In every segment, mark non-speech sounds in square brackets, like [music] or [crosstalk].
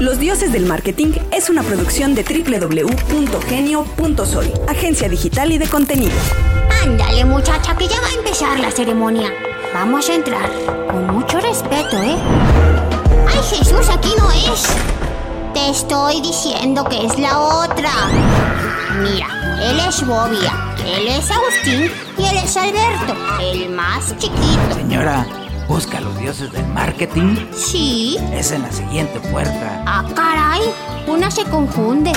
Los Dioses del Marketing es una producción de www.genio.soy, agencia digital y de contenido. Ándale, muchacha, que ya va a empezar la ceremonia. Vamos a entrar. Con mucho respeto, ¿eh? ¡Ay, Jesús, aquí no es! Te estoy diciendo que es la otra. Mira, él es Bobia, él es Agustín y él es Alberto, el más chiquito. Señora, busca a los dioses del marketing. Sí. Es en la siguiente puerta. Ah, caray, una se confunde.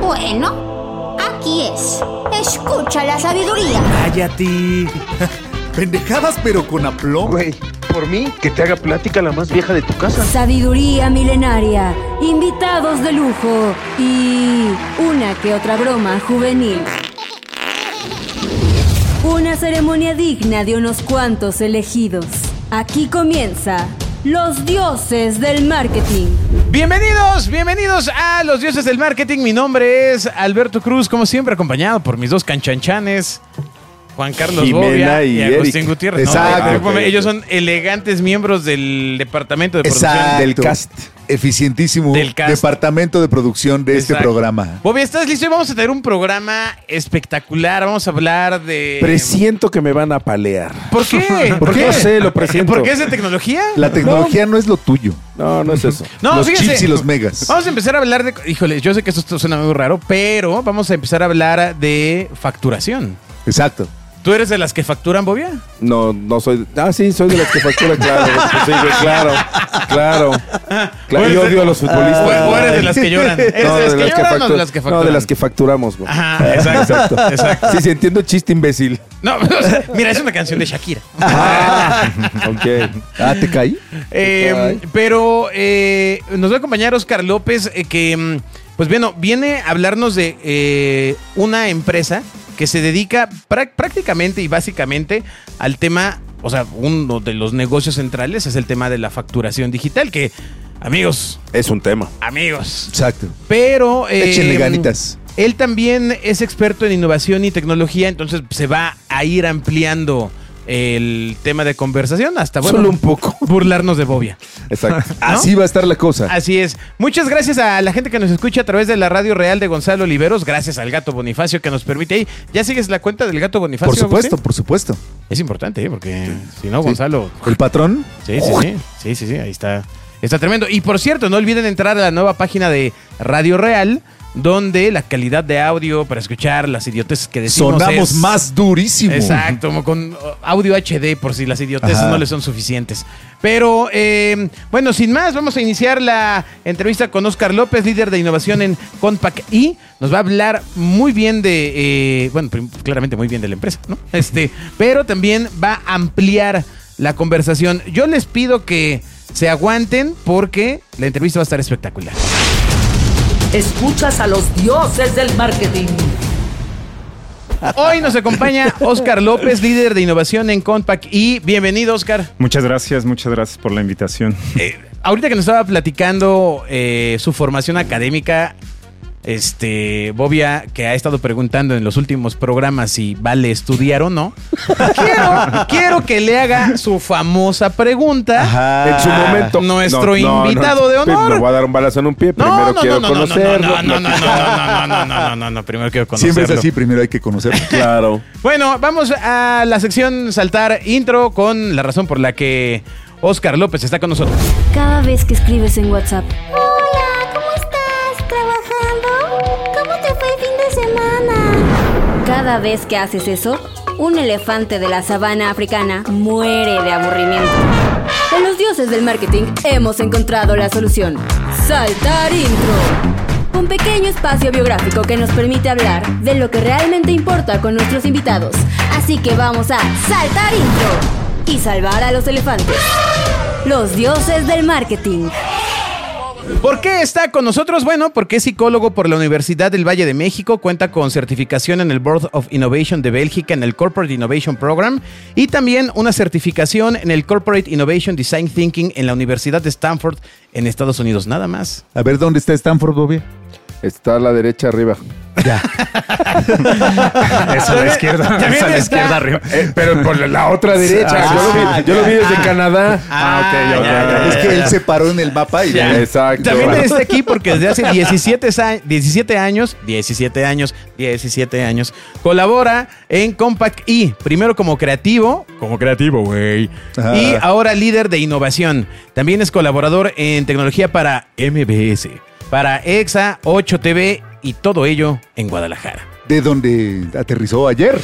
Bueno, aquí es. Escucha la sabiduría. Cállate. [laughs] Pendejadas, pero con aplomo. Güey, por mí, que te haga plática la más vieja de tu casa. Sabiduría milenaria, invitados de lujo y una que otra broma juvenil. Una ceremonia digna de unos cuantos elegidos. Aquí comienza Los Dioses del Marketing. Bienvenidos, bienvenidos a Los Dioses del Marketing. Mi nombre es Alberto Cruz, como siempre acompañado por mis dos canchanchanes. Juan Carlos Jimena Bobia y, y Agustín Eric. Gutiérrez. Exacto. ellos son elegantes miembros del departamento de producción. Exacto. Del cast. Eficientísimo Del cast. departamento de producción de este programa. Bobia, ¿estás listo? Y vamos a tener un programa espectacular. Vamos a hablar de... Presiento que me van a palear. ¿Por qué? [laughs] ¿Por qué? No sé, lo presiento. ¿Por qué es de tecnología? La tecnología no, es lo tuyo. No, no es eso. No, los fíjense. chips y los megas. Vamos a empezar a hablar de. Híjole, yo sé que esto suena muy raro, pero vamos a empezar a hablar de facturación. Exacto. ¿Tú eres de las que facturan, Bobia? No, no soy. Ah, sí, soy de los que facturan, claro. Sí, claro, claro. Claro, yo odio a los futbolistas. O- o eres de las que lloran. ¿Eres No, de las que lloran o de las que No, facturan? de las que facturamos, güey. Ajá, exacto. exacto. Sí, sí, entiendo chiste imbécil. No, [laughs] o sea, mira, es una canción de Shakira. Ah, ok. Ah, ¿te caí? Eh, pero eh, nos va a acompañar Oscar López, eh, que, mm, pues bueno, viene a hablarnos de eh, una empresa que se dedica prá- prácticamente y básicamente al tema, o sea, uno de los negocios centrales es el tema de la facturación digital, que, amigos, Es un tema. amigos, Exacto. pero... eh, Échenle ganitas. Él también es experto en innovación y tecnología, entonces se va a ir ampliando el tema de conversación hasta bueno, Solo un poco. [laughs] burlarnos de Bobia. Exacto. [laughs] Así va a estar la cosa. Así es. Muchas gracias a la gente que nos escucha a través de la radio real de Gonzalo Oliveros. Gracias al gato Bonifacio que nos permite ahí. ¿Ya sigues la cuenta del gato Bonifacio? Por supuesto, Agustín? por supuesto. Es importante, ¿eh? porque si no, Gonzalo. El patrón. Sí, sí, sí. Sí, sí, sí. Ahí está. Está tremendo. Y por cierto, no olviden entrar a la nueva página de Radio Real, donde la calidad de audio para escuchar las idioteces que decimos. Sonamos es- más durísimo. Exacto, como con uh, audio HD por si las idioteces Ajá. no le son suficientes. Pero eh, bueno, sin más, vamos a iniciar la entrevista con Oscar López, líder de innovación en Compact y nos va a hablar muy bien de, eh, bueno, claramente muy bien de la empresa, ¿no? [laughs] Este, pero también va a ampliar la conversación. Yo les pido que se aguanten porque la entrevista va a estar espectacular. Escuchas a los dioses del marketing. Hoy nos acompaña Oscar López, líder de innovación en Compact y bienvenido, Oscar. Muchas gracias, muchas gracias por la invitación. Eh, ahorita que nos estaba platicando eh, su formación académica, este, Bobia, que ha estado preguntando en los últimos programas si vale estudiar o no, quiero, quiero que le haga su famosa pregunta. Ajá. En su momento. Nuestro invitado de honor. Le voy a dar un balazo en un pie. No, Primero no, quiero no, no, no, conocerlo. no, no, no, no, no, no, no, no, no, no, no, no, primero quiero conocerlo. Siempre es así, primero hay que conocerlo. Claro. Bueno, vamos a la sección saltar intro con la razón por la que Oscar López está con nosotros. Cada vez que escribes en WhatsApp, cada vez que haces eso, un elefante de la sabana africana muere de aburrimiento. En los dioses del marketing hemos encontrado la solución. Saltar intro. Un pequeño espacio biográfico que nos permite hablar de lo que realmente importa con nuestros invitados. Así que vamos a saltar intro y salvar a los elefantes. Los dioses del marketing. ¿Por qué está con nosotros? Bueno, porque es psicólogo por la Universidad del Valle de México, cuenta con certificación en el Board of Innovation de Bélgica en el Corporate Innovation Program y también una certificación en el Corporate Innovation Design Thinking en la Universidad de Stanford en Estados Unidos. Nada más. A ver, ¿dónde está Stanford, Bobby? Está a la derecha arriba. Ya. Es a la izquierda. También Es a la está. izquierda arriba. Eh, pero por la otra derecha. Ah, yo, lo vi, ah, yo lo vi ya. desde Canadá. Ah, ok, ya, ok, ya. Es que él se paró en el mapa y Ya, Exacto. También está aquí porque desde hace 17, sa- 17 años, 17 años, 17 años, colabora en Compact E. Primero como creativo, como creativo, güey. Ah. Y ahora líder de innovación. También es colaborador en tecnología para MBS, para EXA, 8TV y todo ello en Guadalajara. de donde aterrizó ayer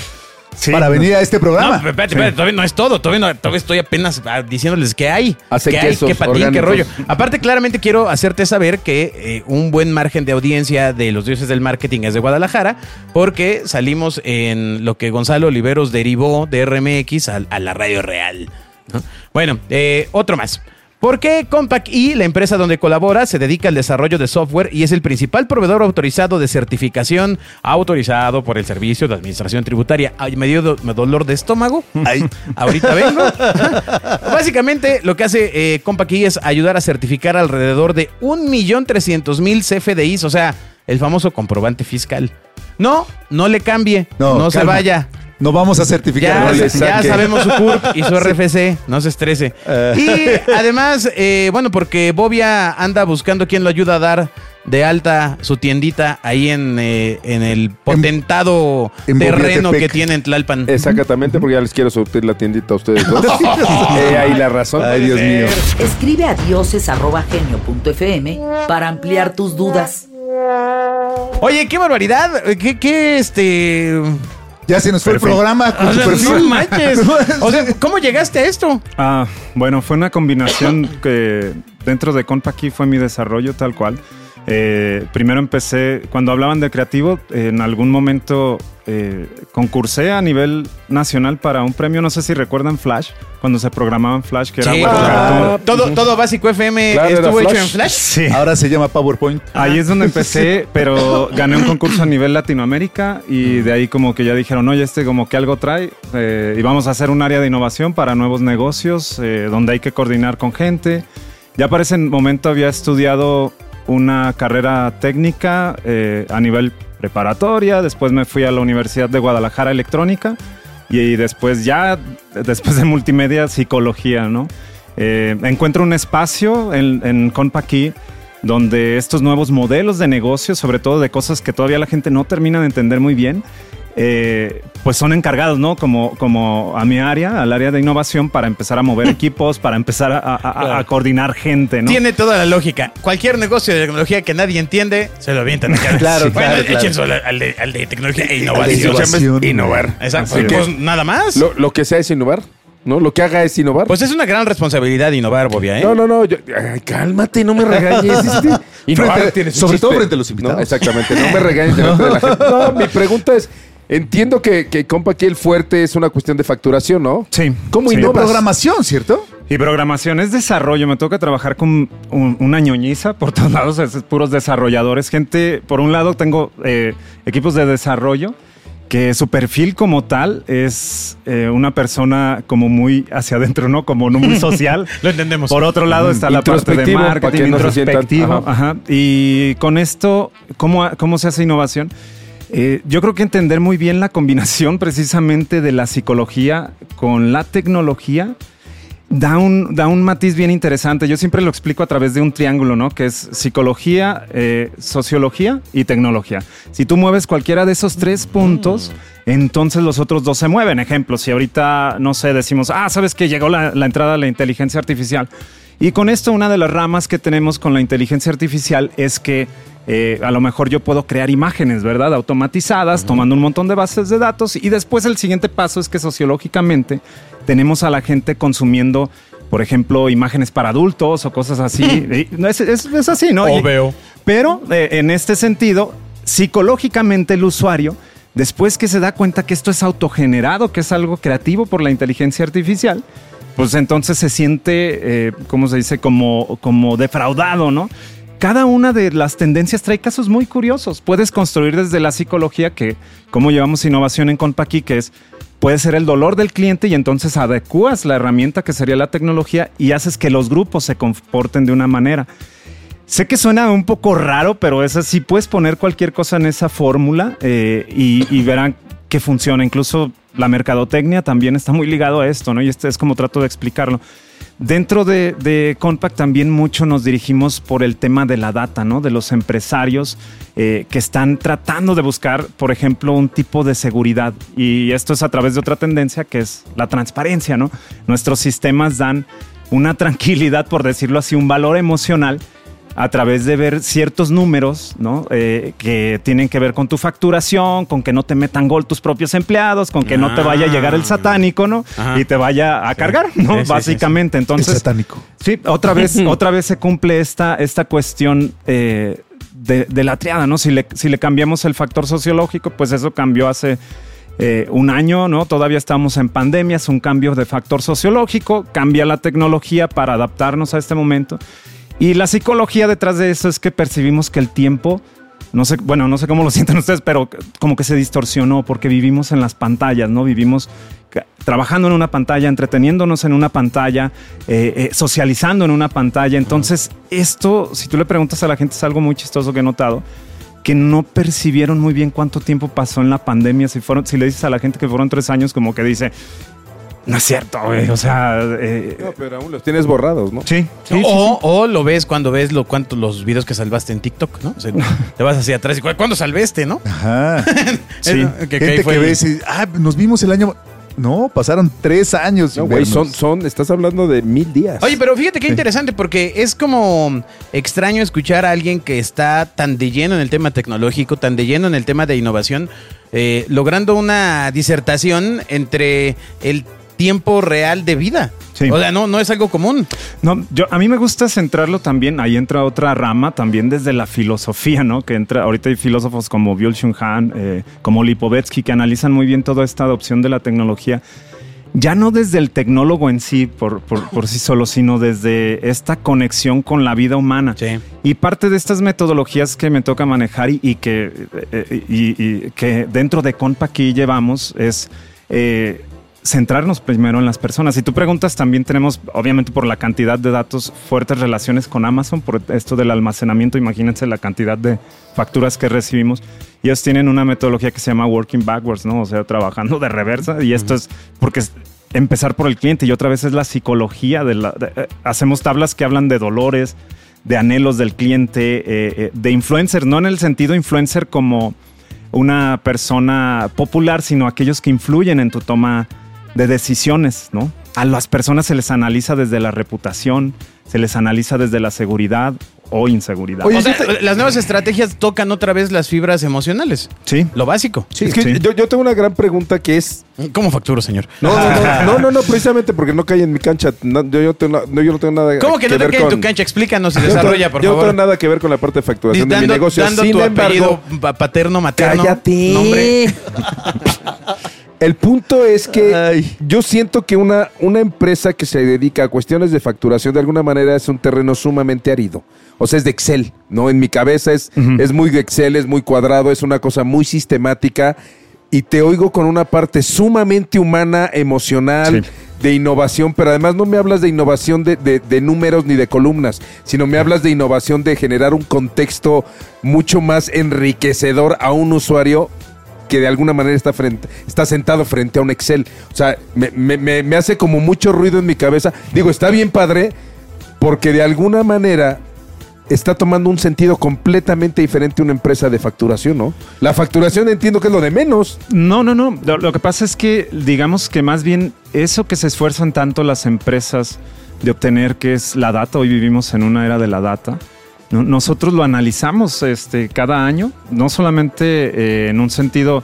Sí, para no- venir a este No, programa. pero espérate, espérate, todavía no es todo. Todavía, no- todavía estoy apenas ah, diciéndoles qué hay. Hace qué hay, qué patín, qué rollo. Aparte, claramente quiero hacerte saber que eh, un buen margen de audiencia de los dioses del marketing es de Guadalajara, porque salimos en lo que Gonzalo Oliveros derivó de RMX a, a la radio real. ¿no? Bueno, eh, otro más. ¿Por qué Compact E, la empresa donde colabora, se dedica al desarrollo de software y es el principal proveedor autorizado de certificación autorizado por el Servicio de Administración Tributaria? Ay, me dio do- dolor de estómago. Ay. [laughs] Ahorita vengo. Básicamente, lo que hace eh, Compact E es ayudar a certificar alrededor de 1.300.000 CFDIs, o sea, el famoso comprobante fiscal. No, no le cambie, no, se calma. vaya. No vamos a certificar. Ya, ya sabemos su CURP y su [laughs] RFC, no se estrese. Eh. Y además, eh, bueno, porque Bobia anda buscando quién lo ayuda a dar de alta su tiendita ahí en, eh, en el potentado en terreno Bobiatepec. que tiene en Tlalpan. Exactamente, porque ya les quiero surtir la tiendita a ustedes dos. [laughs] [laughs] Eh, ahí la razón. Ay, Dios mío. Escribe a dioses.genio.fm para ampliar tus dudas. Oye, qué barbaridad. ¿Qué, qué este. Ya se nos fue el programa con O tu sea, perfil. no manches. [laughs] O sea, ¿cómo llegaste a esto? Ah, bueno, fue una combinación que dentro de Compaqui fue mi desarrollo tal cual. Eh, primero empecé, cuando hablaban de creativo, eh, en algún momento eh, concursé a nivel nacional para un premio, no sé si recuerdan Flash, cuando se programaban Flash, que era Sí, bueno, todo, todo, todo básico FM Claro, estuvo hecho Flash. en Flash. Sí. Ahora se llama PowerPoint. Ahí es donde empecé, pero gané un concurso a nivel Latinoamérica y de ahí como que ya dijeron, oye, este como que algo trae eh, y vamos a hacer un área de innovación para nuevos negocios eh, donde hay que coordinar con gente. Ya para ese momento había estudiado una carrera técnica eh, a nivel preparatoria, después me fui a la Universidad de Guadalajara Electrónica y, después ya, después de multimedia, psicología, ¿no? Eh, encuentro un espacio en, en Compaqui donde estos nuevos modelos de negocio, sobre todo de cosas que todavía la gente no termina de entender muy bien, eh, pues son encargados, ¿no? Como, como a mi área, al área de innovación, para empezar a mover [laughs] equipos, para empezar a, a- a- a coordinar gente, ¿no? Tiene toda la lógica. Cualquier negocio de tecnología que nadie entiende, se lo avientan. acá. [laughs] Claro, bueno, claro, claro. échense al, al de, al de tecnología e innovación. innovación. Innovar. Exacto. Pues nada más. Lo, lo que sea es innovar, ¿no? Lo que haga es innovar. Pues es una gran responsabilidad innovar, Bobia, ¿eh? no, no, no. yo- ay, cálmate, no me regañes. [laughs] innovar Frente- tiene su sobre todo chiste. frente a los invitados. No, exactamente, no me regañes delante de la gente. No, mi pregunta es, entiendo que, que compa aquí el fuerte es una cuestión de facturación, ¿no? Sí. ¿Cómo Sí. Innovas? programación, ¿cierto? Y programación es desarrollo. Me toca trabajar con un- una ñoñiza por todos [laughs] lados, es puros desarrolladores. Gente, por un lado tengo eh, equipos de desarrollo que su perfil como tal es eh, una persona como muy hacia adentro, ¿no? Como no muy [laughs] social. Lo entendemos. Por otro lado está la parte de marketing que no se sientan- introspectivo. ajá. ajá. Y con esto, ¿cómo, ¿cómo se hace innovación? Eh, yo creo que entender muy bien la combinación precisamente de la psicología con la tecnología da un, da un matiz bien interesante. Yo siempre lo explico a través de un triángulo, ¿no? Que es psicología, eh, sociología y tecnología. Si tú mueves cualquiera de esos tres puntos, entonces los otros dos se mueven. Ejemplo, si ahorita, no sé, decimos, ah, sabes que llegó la, la entrada de la inteligencia artificial. Y con esto, una de las ramas que tenemos con la inteligencia artificial es que eh, a lo mejor yo puedo crear imágenes, ¿verdad? Automatizadas, tomando un montón de bases de datos. Y después el siguiente paso es que sociológicamente tenemos a la gente consumiendo, por ejemplo, imágenes para adultos o cosas así. [laughs] Es, es- es así, ¿no? O Y- veo. pero eh, en este sentido, psicológicamente el usuario, después que se da cuenta que esto es autogenerado, que es algo creativo por la inteligencia artificial, pues entonces se siente, eh, ¿cómo se dice? Como, como defraudado, ¿no? Cada una de las tendencias trae casos muy curiosos. Puedes construir desde la psicología que, como llevamos innovación en Compaqui, que es, puede ser el dolor del cliente y entonces adecuas la herramienta que sería la tecnología y haces que los grupos se comporten de una manera. Sé que suena un poco raro, pero es así. Puedes poner cualquier cosa en esa fórmula eh, y, y verán que funciona. Incluso la mercadotecnia también está muy ligado a esto, ¿no? Y este es como trato de explicarlo. Dentro de, de Compact también mucho nos dirigimos por el tema de la data, ¿no? De los empresarios eh, que están tratando de buscar, por ejemplo, un tipo de seguridad. Y esto es a través de otra tendencia que es la transparencia, ¿no? Nuestros sistemas dan una [laughs] tranquilidad, por decirlo así, un valor emocional a través de ver ciertos números, ¿no? Eh, que tienen que ver con tu facturación, con que no te metan gol tus propios empleados, con que no te vaya a llegar el satánico, ¿no? Ajá. Y te vaya a cargar, ¿no? Sí, sí, sí, Básicamente. El Entonces, satánico. Sí, otra vez, [laughs] otra vez se cumple esta, esta cuestión eh, de, de la triada, ¿no? Si le, si le cambiamos el factor sociológico, pues eso cambió hace eh, un año, ¿no? Todavía estamos en pandemia, es un cambio de factor sociológico, cambia la tecnología para adaptarnos a este momento. Y la psicología detrás de eso es que percibimos que el tiempo, no sé, bueno, no sé cómo lo [laughs] sienten ustedes, pero como que se distorsionó porque vivimos en las pantallas, ¿no? Vivimos trabajando en una pantalla, entreteniéndonos en una pantalla, eh, eh, socializando en una pantalla. Entonces, esto, si tú le preguntas a la gente, es algo muy chistoso que he notado que no percibieron muy bien cuánto tiempo pasó en la pandemia. Si, fueron, si le dices a la gente que fueron tres años, como que dice, no es cierto, güey. O sea, eh, No, pero aún los tienes borrados, ¿no? sí, sí, sí, o, o lo ves cuando ves lo, cuánto, los videos que salvaste en TikTok, ¿no? O sea, [laughs] te vas hacia atrás y "¿Cu- ¿cuándo salvé este, no? Ajá. [laughs] Sí. Que- que Gente que el- ves y, ah, nos vimos el año. No, pasaron tres años. No, güey, son, son, estás hablando de mil días. Oye, pero fíjate qué interesante, porque es como extraño escuchar a alguien que está tan de lleno en el tema tecnológico, tan de lleno en el tema de innovación, eh, logrando una disertación entre el tiempo real de vida. Sí. O sea, no, no es algo común. No, yo, a mí me gusta centrarlo también, ahí entra otra rama, también desde la filosofía, ¿no? Que entra, ahorita hay filósofos como Byul-Chun Han, eh, como Lipovetsky, que analizan muy bien toda esta adopción de la tecnología, ya no desde el tecnólogo en sí, por, por, por sí solo, sino desde esta conexión con la vida humana. Sí. Y parte de estas metodologías que me toca manejar y, y que, eh, y- y que dentro de Compa aquí llevamos es eh, centrarnos primero en las personas. Si tú preguntas, también tenemos, obviamente por la cantidad de datos, fuertes relaciones con Amazon, por esto del almacenamiento, imagínense la cantidad de facturas que recibimos. Y ellos tienen una metodología que se llama working backwards, ¿no? O sea, trabajando de reversa. Y esto es porque es empezar por el cliente y otra vez es la psicología de la... de- eh, hacemos tablas que hablan de dolores, de anhelos del cliente, eh, eh, de influencer, no en el sentido influencer como una persona popular, sino aquellos que influyen en tu toma de decisiones, ¿no? A las personas se les analiza desde la reputación, se les analiza desde la seguridad o inseguridad. Oye, o sea, yo te- las nuevas estrategias tocan otra vez las fibras emocionales. sí. Lo básico. Sí, es que Sí. Yo, yo tengo una gran pregunta que es. ¿Cómo facturo, señor? No, no, no, [laughs] no, no, no, precisamente porque no cae en mi cancha. No, yo, yo tengo, no, yo no tengo nada ¿Cómo que no te queda en tu cancha? Explícanos y Yo no tengo- desarrolla, por yo no favor. tengo nada que ver con la parte de facturación de mi negocio. dando Sin tu embargo, apellido pa- paterno, materno. Cállate. Nombre. [laughs] El punto es que Ay. yo siento que una, una empresa que se dedica a cuestiones de facturación de alguna manera es un terreno sumamente árido. O sea, es de Excel, ¿no? En mi cabeza es, es muy de Excel, es muy cuadrado, es una cosa muy sistemática y te oigo con una parte sumamente humana, emocional, Sí. de innovación, pero además no me hablas de innovación de, de- de números ni de columnas, sino me hablas de innovación de generar un contexto mucho más enriquecedor a un usuario que de alguna manera está, frente, está sentado frente a un Excel. O sea, me, me- me- hace como mucho ruido en mi cabeza. Digo, está bien padre, porque de alguna manera está tomando un sentido completamente diferente una empresa de facturación, ¿no? La facturación entiendo que es lo de menos. No, no, no. Lo, que pasa es que, digamos que más bien eso que se esfuerzan tanto las empresas de obtener, que es la data, hoy vivimos en una era de la data. Nosotros lo analizamos este, cada año, no solamente eh, en un sentido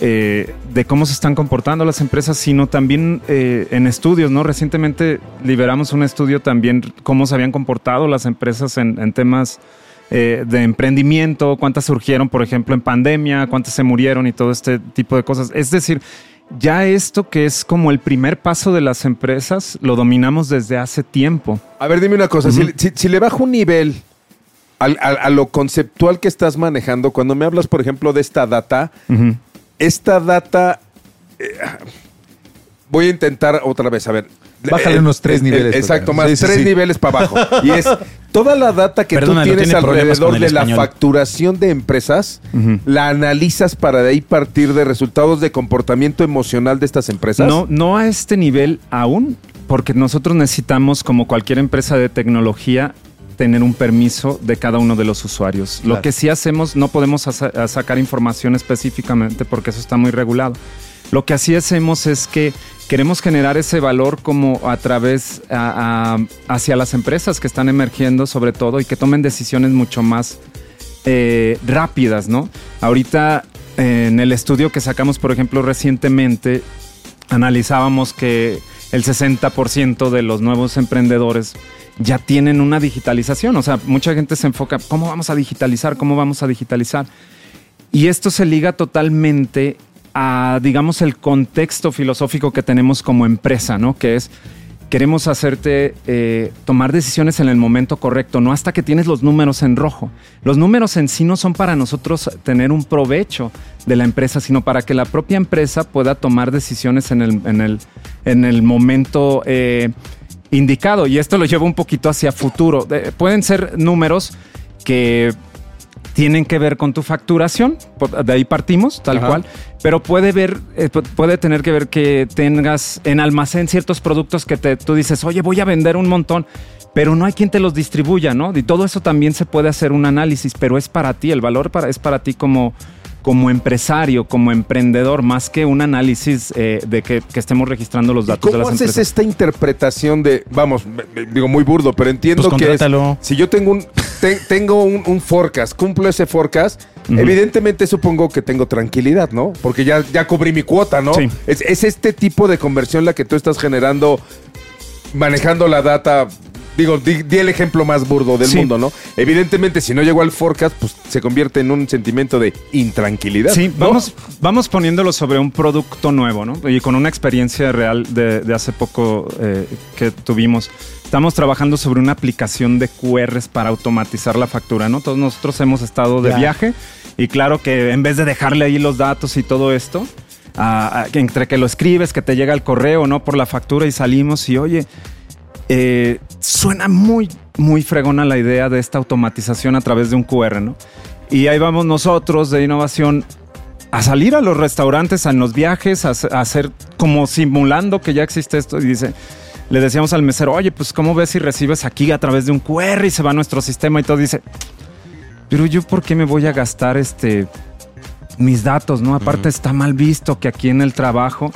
eh, de cómo se están comportando las empresas, sino también eh, en estudios, ¿no? Recientemente liberamos un estudio también cómo se habían comportado las empresas en, en temas de emprendimiento, cuántas surgieron, por ejemplo, en pandemia, cuántas se murieron y todo este tipo de cosas. Es decir, ya esto que es como el primer paso de las empresas, lo dominamos desde hace tiempo. A ver, dime una cosa, si, si- si le bajo un nivel al- a lo conceptual que estás manejando, cuando me hablas, por ejemplo, de esta data, esta data... eh, voy a intentar otra vez, a ver. Bájale Eh, unos tres eh, niveles, Exacto, más sí, sí, tres sí. niveles para abajo. [laughs] Y es toda la data que tú tienes tiene alrededor de la facturación de empresas, la analizas para de ahí partir de resultados de comportamiento emocional de estas empresas. No, no a este nivel aún, porque nosotros necesitamos, como cualquier empresa de tecnología, tener un permiso de cada uno de los usuarios. Claro. Lo que sí hacemos, no podemos sacar información específicamente porque eso está muy regulado. Lo que así hacemos es que queremos generar ese valor como a través a- a- hacia las empresas que están emergiendo sobre todo y que tomen decisiones mucho más eh, rápidas, ¿no? Ahorita eh, en el estudio que sacamos, por ejemplo, recientemente, analizábamos que el 60% de los nuevos emprendedores ya tienen una digitalización. O sea, mucha gente se enfoca, ¿cómo vamos a digitalizar? ¿Cómo vamos a digitalizar? Y esto se liga totalmente a, digamos, el contexto filosófico que tenemos como empresa, ¿no? Que es, queremos hacerte eh, tomar decisiones en el momento correcto, no hasta que tienes los números en rojo. Los números en sí no son para nosotros tener un provecho de la empresa, sino para que la propia empresa pueda tomar decisiones en el, en el, en el momento eh, indicado. Y esto lo lleva un poquito hacia futuro. Eh, pueden ser números que tienen que ver con tu facturación, de ahí partimos, tal Ajá. cual, pero puede ver, eh, pu- puede tener que ver que tengas en almacén ciertos productos que te, tú dices, oye, voy a vender un montón, pero no hay quien te los distribuya, ¿no? Y todo eso también se puede hacer un análisis, pero es para ti, el valor para, es para ti como, como empresario, como emprendedor, más que un análisis eh, de que, que estemos registrando los ¿Y datos de ¿Cómo las haces empresas. esta interpretación de, vamos, me- me- digo muy burdo, pero entiendo Pues que es, si yo tengo un te- tengo un, un forecast, cumplo ese forecast, evidentemente supongo que tengo tranquilidad, ¿no? Porque ya, ya cubrí mi cuota, ¿no? Sí. Es, es este tipo de conversión la que tú estás generando manejando la data. Digo, di, di el ejemplo más burdo del Sí. mundo, ¿no? Evidentemente, si no llegó al forecast, pues se convierte en un sentimiento de intranquilidad. Sí, ¿no? vamos, vamos poniéndolo sobre un producto nuevo, ¿no? Y con una experiencia real de, de hace poco eh, que tuvimos. Estamos trabajando sobre una aplicación de QRs para automatizar la factura, ¿no? Todos nosotros hemos estado de Ya. viaje y claro que en vez de dejarle ahí los datos y todo esto, a- a- que entre que lo escribes, que te llega el correo, ¿no? Por la factura y salimos y oye, eh, suena muy, muy fregona la idea de esta automatización a través de un QR, ¿no? Y ahí vamos nosotros de innovación a salir a los restaurantes, en los viajes, a, hacer- a hacer como simulando que ya existe esto. Y dice, le decíamos al mesero, oye, pues ¿cómo ves si recibes aquí a través de un QR y se va a nuestro sistema y todo? Dice, pero yo por qué me voy a gastar este mis datos, ¿no? Aparte está mal visto que aquí en el trabajo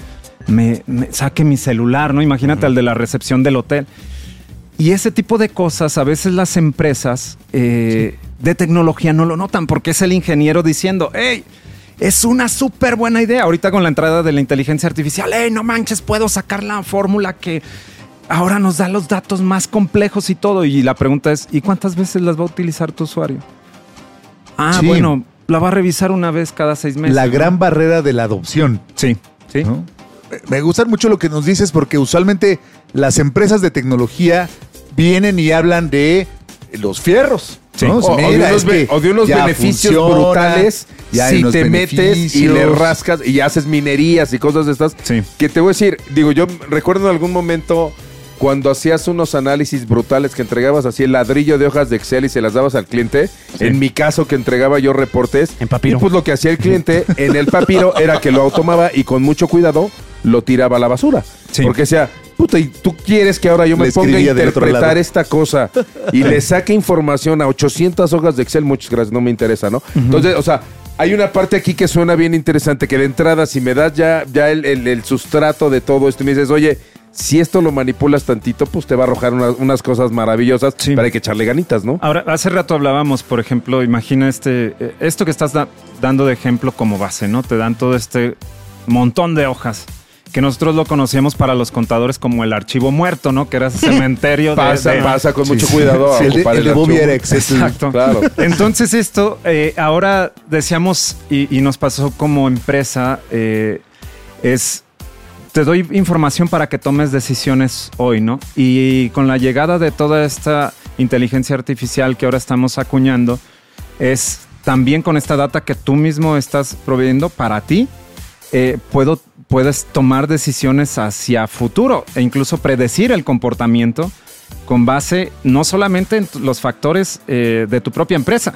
me, me saque mi celular, ¿no? Imagínate al de la recepción del hotel. Y ese tipo de cosas a veces las empresas eh, de tecnología no lo notan porque es el ingeniero diciendo, hey, es una súper buena idea. Ahorita con la entrada de la inteligencia artificial, hey, no manches, puedo sacar la fórmula que ahora nos da los datos más complejos y todo. Y la pregunta es, ¿y cuántas veces las va a utilizar tu usuario? Ah, Sí. bueno, la va a revisar una vez cada seis meses. La ¿no? gran barrera de la adopción. Sí, sí. ¿no? Me gusta mucho lo que nos dices porque usualmente las empresas de tecnología vienen y hablan de los fierros. Sí. ¿no? O, o de unos, es be- que o de unos ya beneficios funciona, brutales si te metes y le rascas y haces minerías y cosas de estas. Sí. Que te voy a decir, digo, yo recuerdo en algún momento cuando hacías unos análisis brutales que entregabas así el ladrillo de hojas de Excel y se las dabas al cliente. En mi caso que entregaba yo reportes. En papiro. Y pues lo que hacía el cliente en el papiro era que lo automaba y con mucho cuidado lo tiraba a la basura. Sí. Porque decía, puta, y tú quieres que ahora yo me Le ponga a interpretar esta cosa y le saque información a 800 hojas de Excel, muchas gracias, no me interesa, ¿no? Entonces, o sea, hay una parte aquí que suena bien interesante, que de entrada, si me das ya, ya el, el- el sustrato de todo esto y me dices, oye, si esto lo manipulas tantito, pues te va a arrojar unas, unas cosas maravillosas, Sí. pero hay que echarle ganitas, ¿no? Ahora, hace rato hablábamos, por ejemplo, imagina este, eh, esto que estás da- dando de ejemplo como base, ¿no? Te dan todo este montón de hojas que nosotros lo conocíamos para los contadores como el archivo muerto, ¿no? Que era ese [laughs] cementerio de- Pasa, de, pasa con Sí, mucho sí. cuidado. a Sí, el de, el. Bobby. Exacto. Claro. [laughs] Entonces esto, eh, ahora decíamos y, y nos pasó como empresa, eh, es, te doy información para que tomes decisiones hoy, ¿no? Y con la llegada de toda esta inteligencia artificial que ahora estamos acuñando, es también con esta data que tú mismo estás proveyendo para ti, eh, puedo, puedes tomar decisiones hacia futuro e incluso predecir el comportamiento con base no solamente en los factores eh, de tu propia empresa,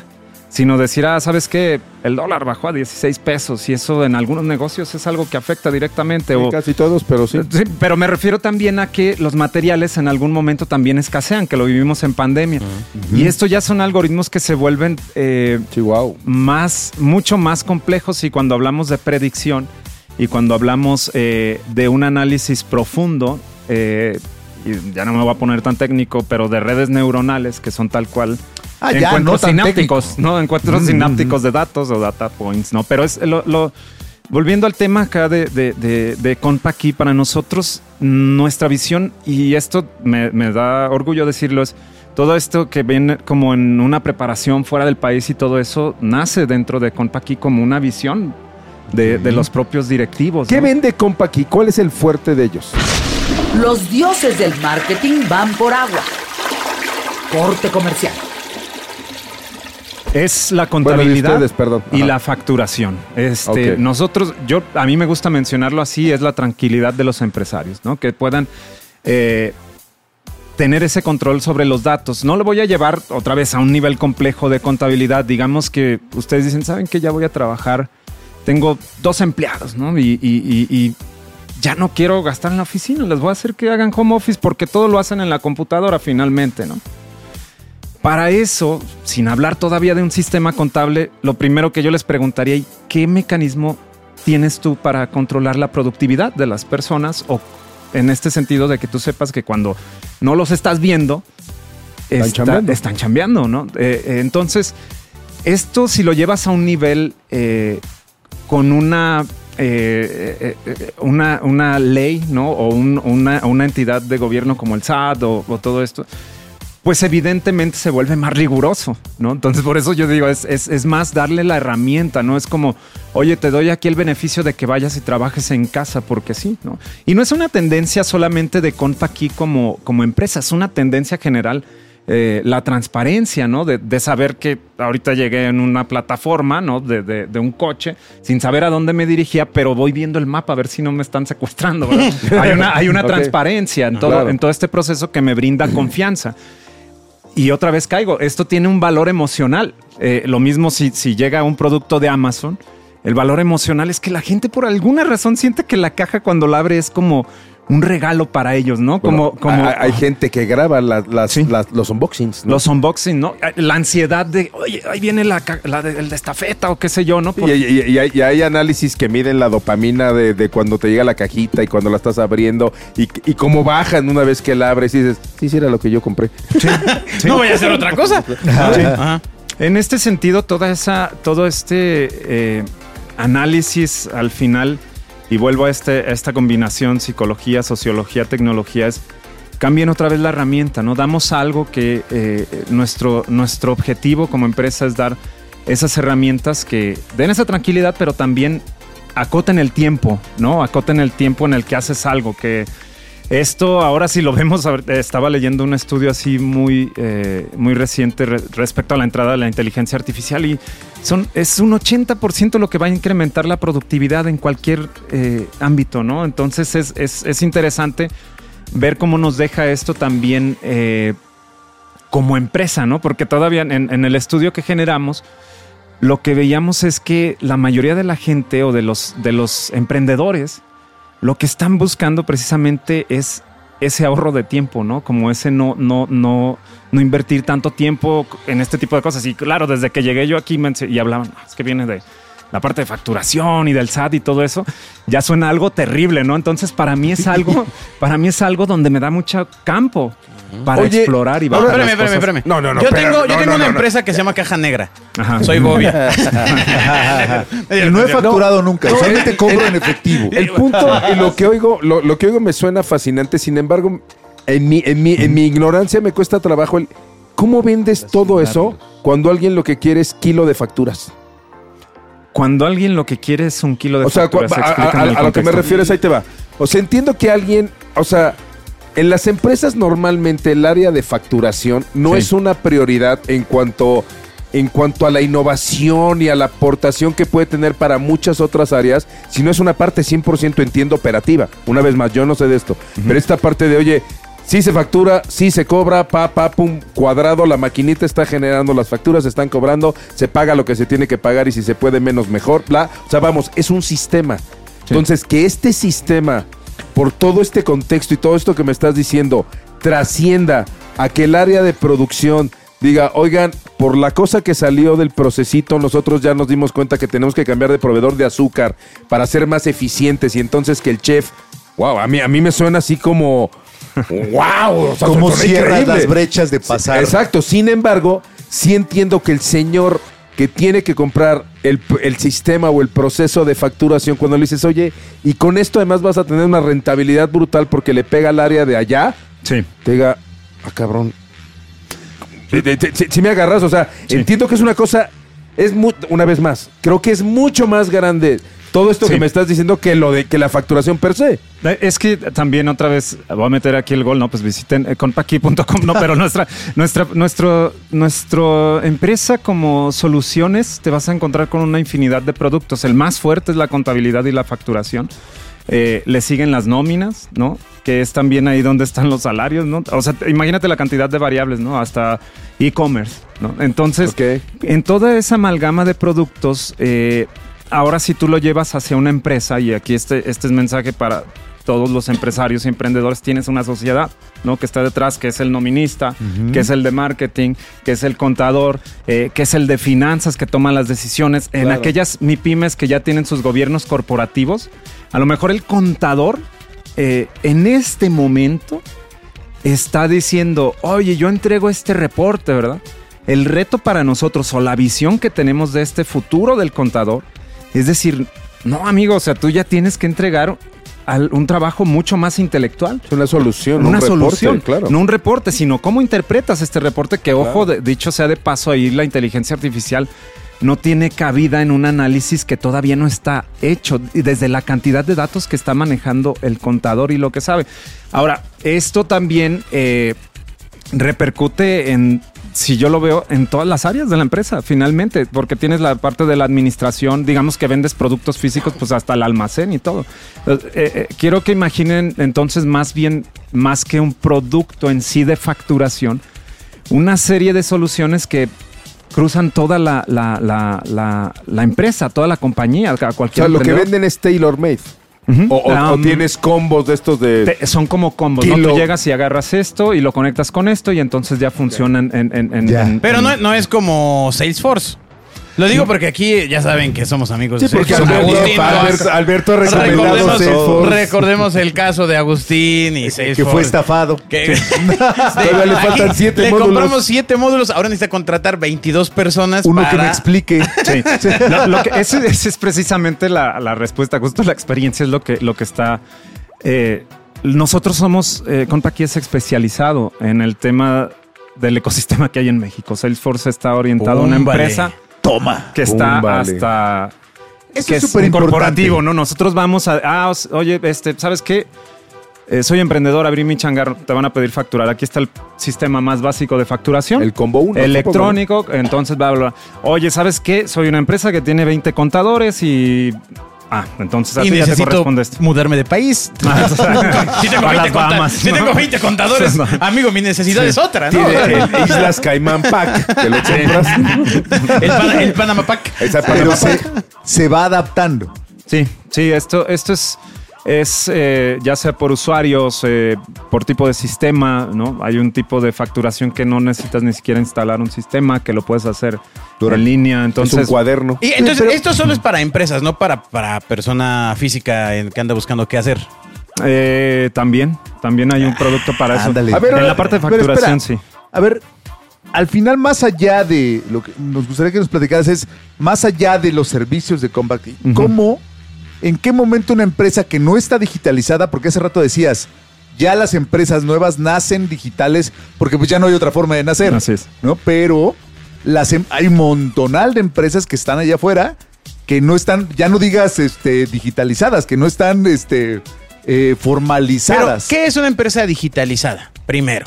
sino decir, ah, ¿sabes qué? El dólar bajó a 16 pesos y eso en algunos negocios es algo que afecta directamente. o, Casi todos, pero sí. Sí, pero me refiero también a que los materiales en algún momento también escasean, que lo vivimos en pandemia. Y esto ya son algoritmos que se vuelven eh, Sí, wow. más, mucho más complejos y cuando hablamos de predicción y cuando hablamos eh, de un análisis profundo, eh, y ya no me voy a poner tan técnico, pero de redes neuronales que son tal cual Ah, ya, encuentros no tan sinápticos. ¿no? Encuentros sinápticos de datos o data points, ¿no? Pero es lo, lo- volviendo al tema acá de, de, de, de Compa aquí, para nosotros, nuestra visión, y esto me, me da orgullo decirlo, es todo esto que viene como en una preparación fuera del país y todo eso, nace dentro de Compa aquí como una visión de, de los propios directivos. ¿Qué ¿no? vende Compa aquí? ¿Cuál es el fuerte de ellos? Los dioses del marketing van por agua. Corte comercial. Es la Bueno, contabilidad ustedes, perdón. y la facturación. Este. Nosotros, yo, a mí me gusta mencionarlo así, es la tranquilidad de los empresarios, ¿no? Que puedan eh, tener ese control sobre los datos. No lo voy a llevar otra vez a un nivel complejo de contabilidad. Digamos que ustedes dicen, ¿saben que ya voy a trabajar? Tengo dos empleados, ¿no? Y, y- y- y ya no quiero gastar en la oficina, les voy a hacer que hagan home office porque todo lo hacen en la computadora finalmente, ¿no? Para eso, sin hablar todavía de un sistema contable, lo primero que yo les preguntaría, ¿y ¿qué mecanismo tienes tú para controlar la productividad de las personas? O en este sentido de que tú sepas que cuando no los estás viendo, Están está- chambeando. están chambeando, ¿no? Eh, eh, entonces, esto si lo llevas a un nivel eh, con una, eh, eh, eh, una, una ley, ¿no? O un- una, entidad de gobierno como el SAT o, todo esto, pues evidentemente se vuelve más riguroso, ¿no? Entonces por eso yo digo, es, es- más darle la herramienta, ¿no? Es como, oye, te doy aquí el beneficio de que vayas y trabajes en casa, porque sí, ¿no? Y no es una tendencia solamente de Compa aquí como, como empresa, es una tendencia general. Eh, la transparencia, ¿no? De, de saber que ahorita llegué en una plataforma, ¿no? De, de- de un coche, sin saber a dónde me dirigía, pero voy viendo el mapa a ver si no me están secuestrando, ¿verdad? [laughs] hay una, hay una Ok. transparencia en todo, Claro. en todo este proceso que me brinda [clears throat] confianza. Y otra vez caigo, esto tiene un valor emocional. Eh, lo mismo si, si llega un producto de Amazon, el valor emocional es que la gente por alguna razón siente que la caja cuando la abre es como un regalo para ellos, ¿no? Como, Bueno, como hay, hay gente que graba las- las- Sí. las- los unboxings. ¿no? los unboxing, ¿no? La ansiedad de, oye, ahí viene la, de, el de estafeta o qué sé yo, ¿no? Y, Por- y- y- y hay, y hay análisis que miden la dopamina de, de cuando te llega la cajita y cuando la estás abriendo y, cómo bajan una vez que la abres y dices, sí, sí era lo que yo compré. [laughs] No voy a hacer otra cosa. Ajá. En este sentido, toda esa, todo este eh, análisis al final, y vuelvo a, este, esta combinación psicología, sociología, tecnología, es cambien otra vez la herramienta, ¿no? Damos algo que eh, nuestro, nuestro objetivo como empresa es dar esas herramientas que den esa tranquilidad, pero también acoten el tiempo, ¿no? Acoten el tiempo en el que haces algo, que esto ahora sí lo vemos, estaba leyendo un estudio así muy, eh, muy reciente re- respecto a la entrada de la inteligencia artificial y es un 80% lo que va a incrementar la productividad en cualquier eh, ámbito, ¿no? Entonces es, es- es interesante ver cómo nos deja esto también eh, como empresa, ¿no? Porque todavía en, en el estudio que generamos, lo que veíamos es que la mayoría de la gente o de los, de los emprendedores, lo que están buscando precisamente es ese ahorro de tiempo, ¿no? Como ese no, no, no, no invertir tanto tiempo en este tipo de cosas. Y claro, desde que llegué yo aquí y hablaban, "No, es que viene de la parte de facturación y del SAT y todo eso, ya suena algo terrible, ¿no? Entonces para mí es algo, [laughs] para mí es algo donde me da mucho campo para Oye, explorar y No, bajar espérame, espérame, espérame. No, no, no, Yo tengo, yo tengo no, una no, no. empresa que se llama Caja Negra. Ajá. Soy Bobia. [laughs] Y no he facturado nunca, solamente cobro en efectivo. El punto y lo que oigo, lo, lo que oigo me suena fascinante, sin embargo, en mi, en mi, en mi ignorancia me cuesta trabajo el ¿cómo vendes todo eso cuando alguien lo que quiere es kilo de facturas? Cuando alguien lo que quiere es un kilo de O sea, a, a- explícame a- el a lo que me refieres, ahí te va. O sea, entiendo que alguien, o sea, en las empresas normalmente el área de facturación no Sí. es una prioridad en cuanto, en cuanto a la innovación y a la aportación que puede tener para muchas otras áreas, sino es una parte 100% entiendo operativa. Una vez más, yo no sé de esto, pero esta parte de, oye, Sí se factura, sí se cobra, pa, pa, pum, cuadrado, la maquinita está generando las facturas, se están cobrando, se paga lo que se tiene que pagar y si se puede menos mejor, bla. O sea, vamos, es un sistema. Entonces, que este sistema, por todo este contexto y todo esto que me estás diciendo, trascienda a que el área de producción diga, oigan, por la cosa que salió del procesito, nosotros ya nos dimos cuenta que tenemos que cambiar de proveedor de azúcar para ser más eficientes y entonces que el chef, wow, a mí, a mí me suena así como, wow, o sea, cierras las brechas de pasar. Exacto, sin embargo, sí entiendo que el señor que tiene que comprar el, el sistema o el proceso de facturación, cuando le dices, oye, y con esto además vas a tener una rentabilidad brutal porque le pega al área de allá, Sí. te diga, ah, cabrón. Si si me agarras, o sea, entiendo que es una cosa, es una vez más, creo que es mucho más grande todo esto que me estás diciendo que lo de que la facturación per se. Eh, Es que también otra vez voy a meter aquí el gol, no, pues visiten eh, compaqui.com, no, pero nuestra, nuestra, nuestro, nuestra empresa como soluciones te vas a encontrar con una infinidad de productos. El más fuerte es la contabilidad y la facturación. Eh, le siguen las nóminas, ¿no? Que es también ahí donde están los salarios, ¿no? O sea, imagínate la cantidad de variables, ¿no? Hasta e-commerce, ¿no? Entonces, Ok. en toda esa amalgama de productos, eh, ahora si tú lo llevas hacia una empresa, y aquí este, este es mensaje para todos los empresarios y emprendedores, tienes una sociedad, ¿no? Que está detrás, que es el nominista, que es el de marketing, que es el contador, eh, que es el de finanzas que toma las decisiones. En Claro. aquellas MIPIMES que ya tienen sus gobiernos corporativos, a lo mejor el contador eh, en este momento está diciendo, oye, yo entrego este reporte, ¿verdad? El reto para nosotros o la visión que tenemos de este futuro del contador es decir, no, amigo, o sea, tú ya tienes que entregar al- un trabajo mucho más intelectual. Es una solución, Una un reporte, solución, claro. no un reporte, sino cómo interpretas este reporte que, ojo, de- dicho sea de paso, ahí la inteligencia artificial no tiene cabida en un análisis que todavía no está hecho, y desde la cantidad de datos que está manejando el contador y lo que sabe. Ahora, esto también eh, repercute en, si yo lo veo, en todas las áreas de la empresa, finalmente, porque tienes la parte de la administración, digamos que vendes productos físicos, pues hasta el almacén y todo. Eh, eh, quiero que imaginen entonces más bien, más que un producto en sí de facturación, una serie de soluciones que cruzan toda la, la, la, empresa, toda la compañía, a O cualquier sea, lo que venden es tailor made. O, o- o Um, tienes combos de estos de. te- son como combos, ¿no? Tú llegas y agarras esto y lo conectas con esto y entonces ya funcionan en... en- en- en- Pero en- no, no es como Salesforce. Lo digo porque aquí ya saben que somos amigos Sí, de porque Agustín, Alberto- Alberto ha recomendado recordemos, el caso de Agustín y Salesforce. que fue estafado. Que- [laughs] Todavía le faltan siete le módulos. compramos siete módulos. Ahora necesita contratar 22 personas Uno para... que me explique. [laughs] Sí. Lo- lo que- ese, ese es precisamente la, la respuesta, justo la experiencia es lo que, lo que está... eh, nosotros somos, eh, Compaqui es especializado en el tema del ecosistema que hay en México. Salesforce está orientado a una empresa Toma. que está hasta... Eso que es súper importante. corporativo, ¿no? Nosotros vamos a... Ah, os- oye, este, ¿sabes qué? Eh, soy emprendedor, abrí mi changarro, te van a pedir facturar. Aquí está el sistema más básico de facturación. El combo uno, Electrónico, entonces bla, bla, bla. Oye, ¿sabes qué? Soy una empresa que tiene 20 contadores y... Ah, entonces a Y ti ya te necesito corresponde esto. mudarme de país. [laughs] Ah, [laughs] si tengo, a 20 las conta- Bahamas, si ¿no? tengo 20 contadores, [laughs] amigo, mi necesidad es otra, ¿no? Tiene el Islas Caimán Pack, que lo compras. El, Pana- el Panama Pack. Esa Pero se, Pack. se va adaptando. Sí, sí, esto, esto es, es eh, ya sea por usuarios, eh, por tipo de sistema, ¿no? Hay un tipo de facturación que no necesitas ni siquiera instalar un sistema, que lo puedes hacer Órale. en línea. es Entonces, un cuaderno. Y entonces, Pero- esto solo es para empresas, no para, para persona física en- que anda buscando qué hacer. eh, también, también hay un producto para eso. Ándale. A ver, en la parte de espera. facturación, sí. A ver, al final, más allá de lo que nos gustaría que nos platicaras es, más allá de los servicios de Compact, Ujú. ¿cómo, en qué momento una empresa que no está digitalizada, porque hace rato decías, ya las empresas nuevas nacen digitales, porque pues ya no hay otra forma de nacer, Así es. ¿no? Pero las, em- hay un montonal de empresas que están allá afuera que no están, ya no digas este, digitalizadas, que no están este, eh, Pero, formalizadas. ¿qué es una empresa digitalizada? Primero.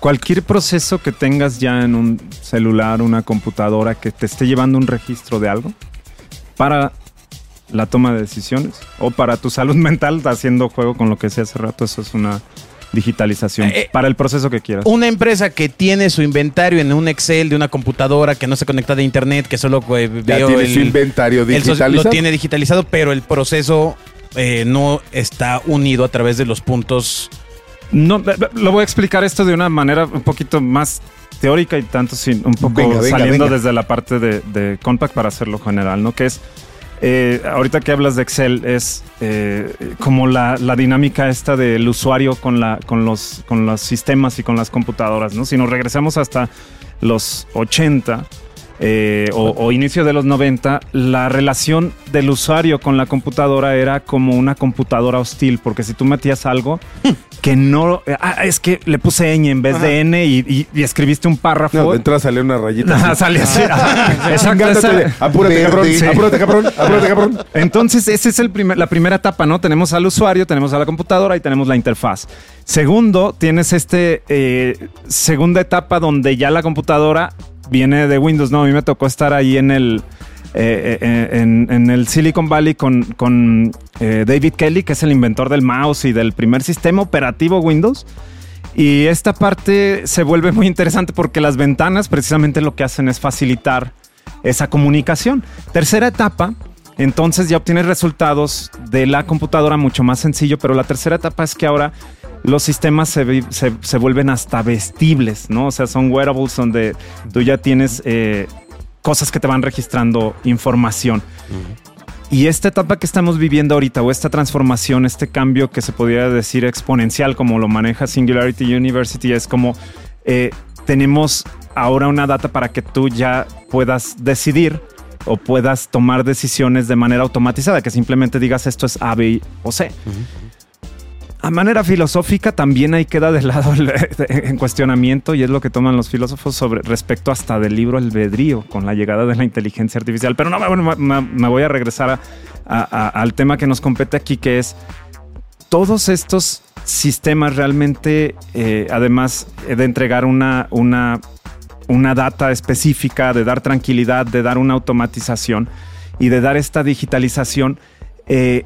Cualquier proceso que tengas ya en un celular, una computadora, que te esté llevando un registro de algo para la toma de decisiones o para tu salud [laughs] mental, haciendo juego con lo que decía hace rato, eso es una digitalización Eh, para el proceso que quieras. Una empresa que tiene su inventario en un Excel de una computadora que no se conecta de internet, que solo eh, Ya veo tiene el, su inventario el digitalizado. lo tiene digitalizado, pero el proceso eh, no está unido a través de los puntos. No, eh, lo voy a explicar esto de una manera un poquito más teórica y tanto sin un poco Venga, venga, saliendo venga. desde la parte de, de Compact para hacerlo general, ¿no? Que es, eh, ahorita que hablas de Excel, es eh, como la, la dinámica esta del usuario con, la, con, los, con los sistemas y con las computadoras, ¿no? Si nos regresamos hasta los 80, eh, o, o inicio de los 90, la relación del usuario con la computadora era como una computadora hostil, porque si tú metías algo [laughs] que no... Ah, es que le puse ñ en vez de n y, y- y escribiste un párrafo. No, de entrada salió una rayita. Ajá, así. sale así. [laughs] Exacto, Chingándote esa- de, Apúrate, cabrón. Sí. Apúrate, cabrón. Apúrate, cabrón. Entonces, esa es el primer, la primera etapa, ¿no? Tenemos al usuario, tenemos a la computadora y tenemos la interfaz. Segundo, tienes este eh, segunda etapa donde ya la computadora viene de Windows, ¿no? A mí me tocó estar ahí en el, eh, eh, en, en el Silicon Valley con, con eh, David Kelly, que es el inventor del mouse y del primer sistema operativo Windows. Y esta parte se vuelve muy interesante porque las ventanas precisamente lo que hacen es facilitar esa comunicación. Tercera etapa, entonces ya obtienes resultados de la computadora mucho más sencillo, pero la tercera etapa es que ahora los sistemas se, se- se vuelven hasta vestibles, ¿no? O sea, son wearables donde tú ya tienes eh, cosas que te van registrando información. Y esta etapa que estamos viviendo ahorita, o esta transformación, este cambio que se podría decir exponencial, como lo maneja Singularity University, es como eh, tenemos ahora una data para que tú ya puedas decidir o puedas tomar decisiones de manera automatizada, que simplemente digas esto es A, B o C. A manera filosófica también ahí queda de lado el- [laughs] en cuestionamiento y es lo que toman los filósofos sobre respecto hasta del libro albedrío con la llegada de la inteligencia artificial. Pero no, me, me- voy a regresar a- al tema que nos compete aquí, que es todos estos sistemas realmente, eh, además de entregar una, una, una data específica, de dar tranquilidad, de dar una automatización y de dar esta digitalización, eh,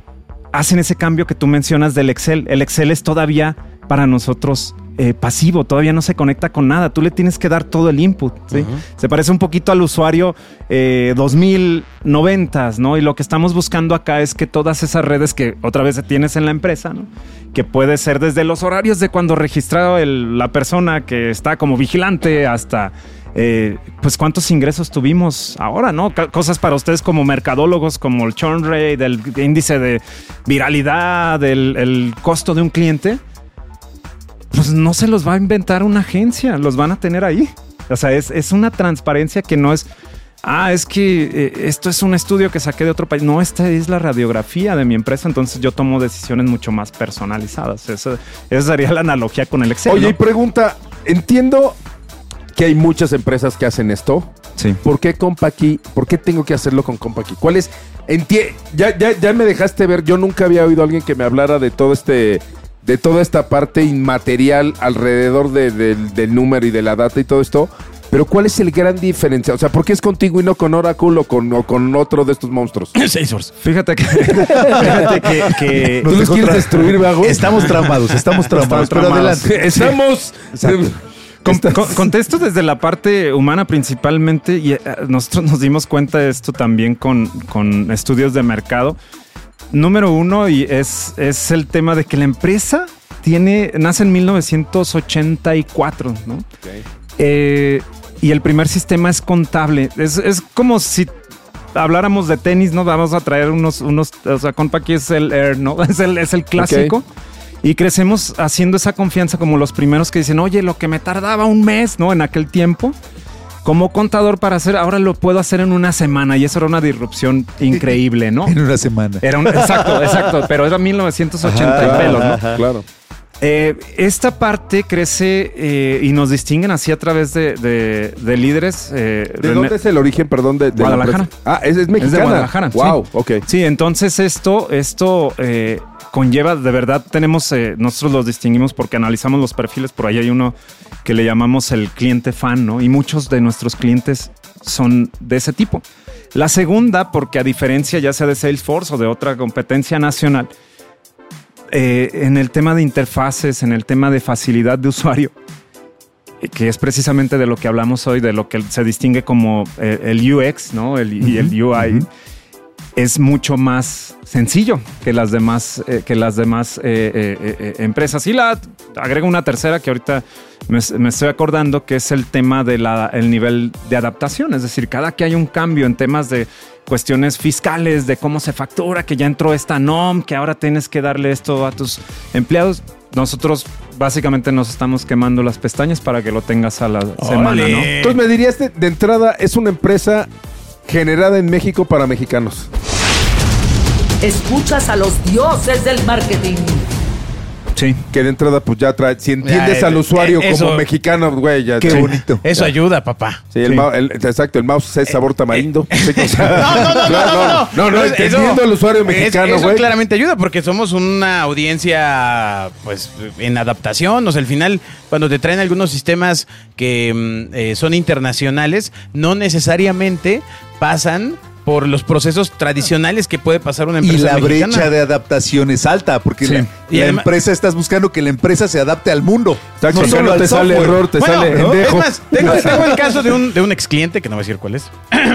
hacen ese cambio que tú mencionas del Excel. El Excel es todavía para nosotros eh, pasivo, todavía no se conecta con nada. Tú le tienes que dar todo el input. ¿sí? Se parece un poquito al usuario eh, 2090, ¿no? Y lo que estamos buscando acá es que todas esas redes que otra vez tienes en la empresa, ¿no? Que puede ser desde los horarios de cuando registraba el- la persona que está como vigilante hasta eh, pues cuántos ingresos tuvimos ahora, ¿no? Cosas para ustedes como mercadólogos, como el churn rate, el índice de viralidad, el, el costo de un cliente, pues no se los va a inventar una agencia, los van a tener ahí. O sea, es, es una transparencia que no es, ah, es que eh, esto es un estudio que saqué de otro país. No, esta es la radiografía de mi empresa, entonces yo tomo decisiones mucho más personalizadas. Esa, esa sería la analogía con el Excel. Oye, ¿no? y pregunta, entiendo que hay muchas empresas que hacen esto. Sí. ¿Por qué Compaqui? ¿Por qué tengo que hacerlo con Compaqui? ¿Cuál es? Entie- ya, ya, ya me dejaste ver, yo nunca había oído a alguien que me hablara de todo este, de toda esta parte inmaterial alrededor de- del- del número y de la data y todo esto. Pero ¿cuál es el gran diferencia? O sea, ¿por qué es contigo y no con Oracle o con, o con otro de estos monstruos? [laughs] Salesforce. Fíjate que, [laughs] fíjate que, que- ¿Tú los quieres destruir, Vago? Estamos traumados, estamos pero adelante. Estamos... Con- Estás- con- contesto desde la parte humana principalmente y eh, nosotros nos dimos cuenta de esto también con, con estudios de mercado. Número uno y es, es el tema de que la empresa tiene, nace en 1984, ¿no? Eh, y el primer sistema es contable. Es, es como si habláramos de tenis, ¿no? Vamos a traer unos, unos, o sea, compa, aquí es el Air, ¿no? [laughs] Es el, es el clásico. Y crecemos haciendo esa confianza como los primeros que dicen, oye, lo que me tardaba un mes, ¿no? En aquel tiempo, como contador para hacer, ahora lo puedo hacer en una semana. Y eso era una disrupción [laughs] increíble, ¿no? En una semana. Era un, exacto, exacto, pero era 1980 y pelos, ¿no? Claro. Eh, esta parte crece eh, y nos distinguen así a través de, de- de líderes. eh, ¿De dónde es el origen, perdón, de, de la Guadalajara. Ah, es, es mexicana. Es de Guadalajara. Wow, sí. ok. Sí, entonces esto, esto conlleva, de verdad, tenemos, nosotros los distinguimos porque analizamos los perfiles, por ahí hay uno que le llamamos el cliente fan, ¿no? Y muchos de nuestros clientes son de ese tipo. La segunda, porque a diferencia ya sea de Salesforce o de otra competencia nacional, eh, en el tema de interfaces, en el tema de facilidad de usuario, eh, que es precisamente de lo que hablamos hoy, de lo que se distingue como eh, el UX, ¿no? El, y el UI. Es mucho más sencillo que las demás, eh, que las demás eh, eh, empresas. Y la agrego una tercera que ahorita me, me estoy acordando, que es el tema del nivel de adaptación. Es decir, cada que hay un cambio en temas de cuestiones fiscales, de cómo se factura, que ya entró esta NOM, que ahora tienes que darle esto a tus empleados. Nosotros básicamente nos estamos quemando las pestañas para que lo tengas a la semana, ¿no? Entonces me dirías de, de entrada, es una empresa generada en México para mexicanos. Escuchas a los dioses del marketing. Sí. Que de entrada, pues ya trae. Si entiendes Ya, al eh, usuario eh, eso- como mexicano, güey, ya. Qué sí. bonito. [laughs] Eso ayuda, papá. Sí, el, mou- el- exacto, el mouse es sabor tamarindo. Sí, o sea, [laughs] No, no, no, no, no, no. No, no, Eso- entendiendo al usuario es- mexicano, Eso güey. claramente ayuda porque somos una audiencia, pues, en adaptación. O sea, al final, cuando te traen algunos sistemas que mm, eh, son internacionales, no necesariamente pasan por los procesos tradicionales que puede pasar una Y empresa la mexicana. brecha de adaptación es alta, porque Sí. la, Y la además- empresa estás buscando que la empresa se adapte al mundo. No solo al te sale error, te Bueno, sale ¿no? endejo. Es más, tengo, [laughs] tengo el caso de un, de un ex cliente, que no voy a decir cuál es, [clears throat]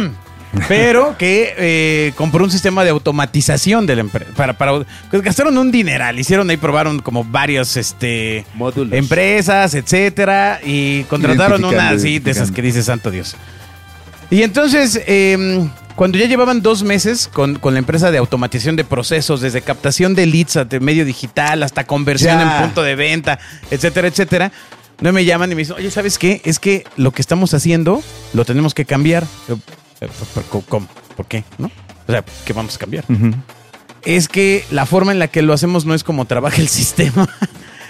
pero que eh, compró un sistema de automatización de la empresa. Para, para, pues gastaron un dineral, hicieron ahí, probaron como varios este, Módulos. empresas, etcétera, y contrataron una así de esas que dice Santo Dios. Y entonces, eh, cuando ya llevaban dos meses con, con la empresa de automatización de procesos, desde captación de leads a de medio digital hasta conversión Ya. en punto de venta, etcétera, etcétera, no me llaman y me dicen, oye, ¿sabes qué? Es que lo que estamos haciendo lo tenemos que cambiar. Yo, "Eh, ¿por- por- ¿Cómo? ¿Por qué? ¿No? O sea, ¿qué vamos a cambiar? Es que la forma en la que lo hacemos no es como trabaja el [laughs] sistema.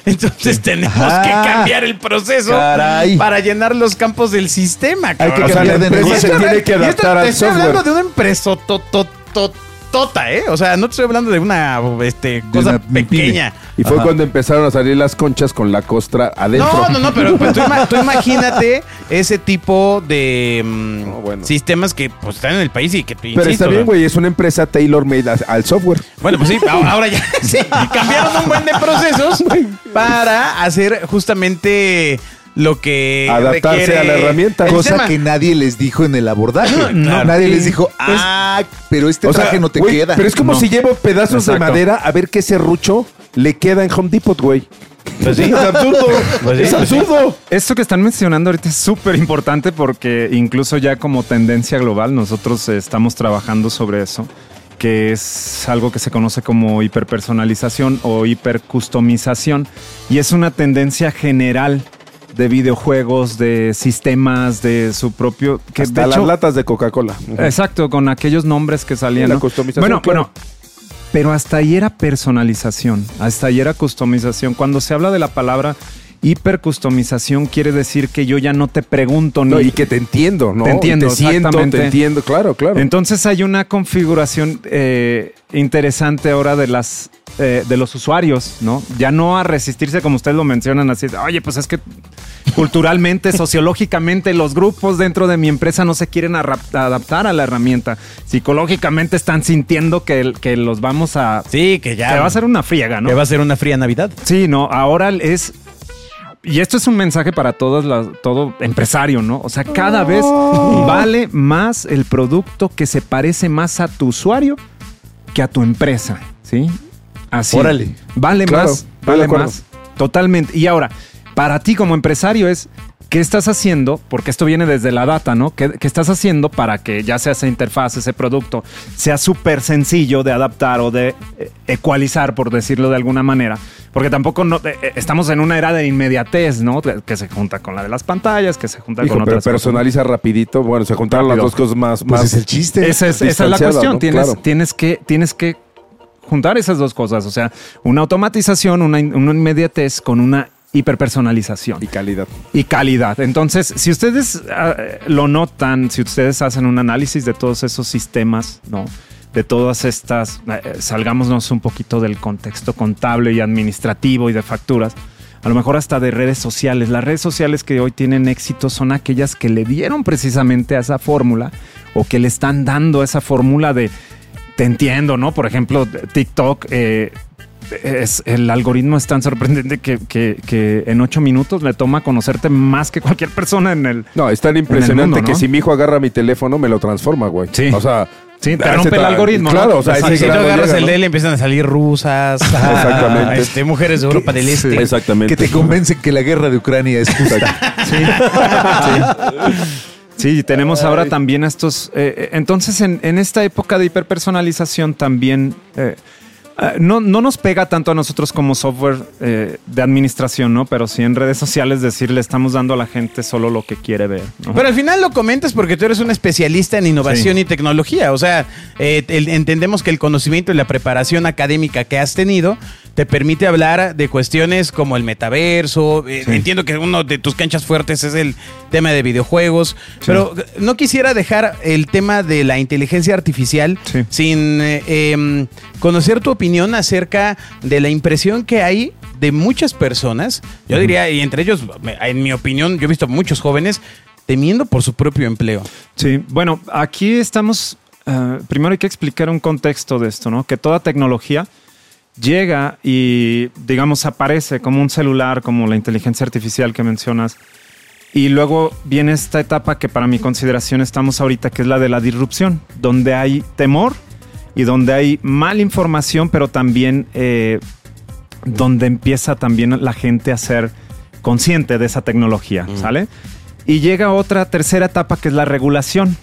Entonces tenemos Ajá. que cambiar el proceso Caray. para llenar los campos del sistema. Hay que cabrón. O sea, cambiar la de empresa se tiene que adaptar te al estoy hablando de una empresa to- to- to- tota, ¿eh? O sea, no te estoy hablando de una este, cosa una pequeña. Y fue Ajá. cuando empezaron a salir las conchas con la costra adentro. No, no, no, pero pues, tú, ima- tú [laughs] imagínate ese tipo de mm, No, bueno. sistemas que pues, están en el país y que te Pero está bien, güey, es una empresa tailor-made a- al software. Bueno, pues sí, [laughs] ahora, ya [laughs] sí, cambiaron un buen de procesos para hacer justamente lo que Adaptarse requiere a la herramienta. Cosa que nadie les dijo en el abordaje. [clears throat] Claro. Nadie les dijo, ah, pero este O sea, traje no te queda. Pero es como No. si llevo pedazos de madera a ver qué serrucho le queda en Home Depot, güey. Pues sí. [laughs] Es absurdo. Pues sí, es pues sí. absurdo. Esto que están mencionando ahorita es súper importante porque incluso ya como tendencia global nosotros estamos trabajando sobre eso, que es algo que se conoce como hiperpersonalización o hipercustomización y es una tendencia general de videojuegos, de sistemas, de su propio... Que Hasta de las hecho- latas de Coca-Cola. Exacto, con aquellos nombres que salían. La ¿no? customización, Bueno, claro. bueno, pero hasta ahí era personalización, hasta ahí era customización. Cuando se habla de la palabra hipercustomización, quiere decir que yo ya no te pregunto ni. No, y que te entiendo, ¿no? Te entiendo, Te siento, exactamente. te entiendo, claro, claro. Entonces hay una configuración eh, interesante ahora de las eh, de los usuarios, ¿no? Ya no a resistirse como ustedes lo mencionan así, de, oye, pues es que culturalmente, [laughs] sociológicamente, los grupos dentro de mi empresa no se quieren adaptar a la herramienta. Psicológicamente están sintiendo que, que los vamos a... Sí, que ya. Que va a ser una friega, ¿no? que va a ser una fría Navidad. Sí, no, ahora es. Y esto es un mensaje para todas las, todo empresario, ¿no? O sea, cada vez vale más el producto que se parece más a tu usuario que a tu empresa, ¿sí? Así. Órale. Vale Claro, más, vale más. Totalmente. Y ahora, para ti como empresario es, ¿qué estás haciendo? Porque esto viene desde la data, ¿no? ¿Qué, qué estás haciendo para que ya sea esa interfaz, ese producto, sea súper sencillo de adaptar o de eh, ecualizar, por decirlo de alguna manera? Porque tampoco no, eh, eh, estamos en una era de inmediatez, ¿no? Que se junta con la de las pantallas, que se junta Hijo, con pero otras cosas. personaliza rapidito. Bueno, se juntaron las Rápido. dos cosas más. Pues más es el chiste. Esa es, esa es la cuestión. ¿no? Tienes, Claro. tienes, que, tienes que juntar esas dos cosas. O sea, una automatización, una inmediatez con una hiperpersonalización Y calidad. y calidad. Entonces, si ustedes ah, lo notan, si ustedes hacen un análisis de todos esos sistemas, ¿no? De todas estas, eh, salgámonos un poquito del contexto contable y administrativo y de facturas, a lo mejor hasta de redes sociales. Las redes sociales que hoy tienen éxito son aquellas que le dieron precisamente a esa fórmula o que le están dando esa fórmula de, te entiendo, ¿no? Por ejemplo, TikTok, eh, es, el algoritmo es tan sorprendente que, que- que en ocho minutos le toma conocerte más que cualquier persona en el. No, es tan impresionante mundo, que si mi hijo agarra mi teléfono, me lo transforma, güey. Sí. O sea. Sí, te rompe el algoritmo, Claro, ¿no? o sea, Si tú agarras llega, el ¿no? de él, empiezan a salir rusas, [laughs] Exactamente. este, mujeres de Europa del Este. Exactamente. Que te convencen que la guerra de Ucrania es justa. [laughs] Sí, tenemos ahora también estos. eh, eh, entonces, en, en esta época de hiperpersonalización también. eh, no, no nos pega tanto a nosotros como software eh, de administración, ¿no? Pero sí en redes sociales decirle estamos dando a la gente solo lo que quiere ver. ¿no? Pero al final lo comentas porque tú eres un especialista en innovación y tecnología. O sea, eh, el- entendemos que el conocimiento y la preparación académica que has tenido te permite hablar de cuestiones como el metaverso. Eh, Entiendo que uno de tus canchas fuertes es el tema de videojuegos. Pero no quisiera dejar el tema de la inteligencia artificial Sí. sin eh, em, conocer tu opinión acerca de la impresión que hay de muchas personas. Yo diría, y entre ellos, en mi opinión, yo he visto muchos jóvenes temiendo por su propio empleo. Sí, bueno, aquí estamos. eh, primero hay que explicar un contexto de esto, ¿no? Que toda tecnología llega y, digamos, aparece como un celular, como la inteligencia artificial que mencionas. Y luego viene esta etapa que para mi consideración estamos ahorita, que es la de la disrupción, donde hay temor y donde hay mala información, pero también eh, donde empieza también la gente a ser consciente de esa tecnología, ¿sale? Y llega otra tercera etapa que es la regulación.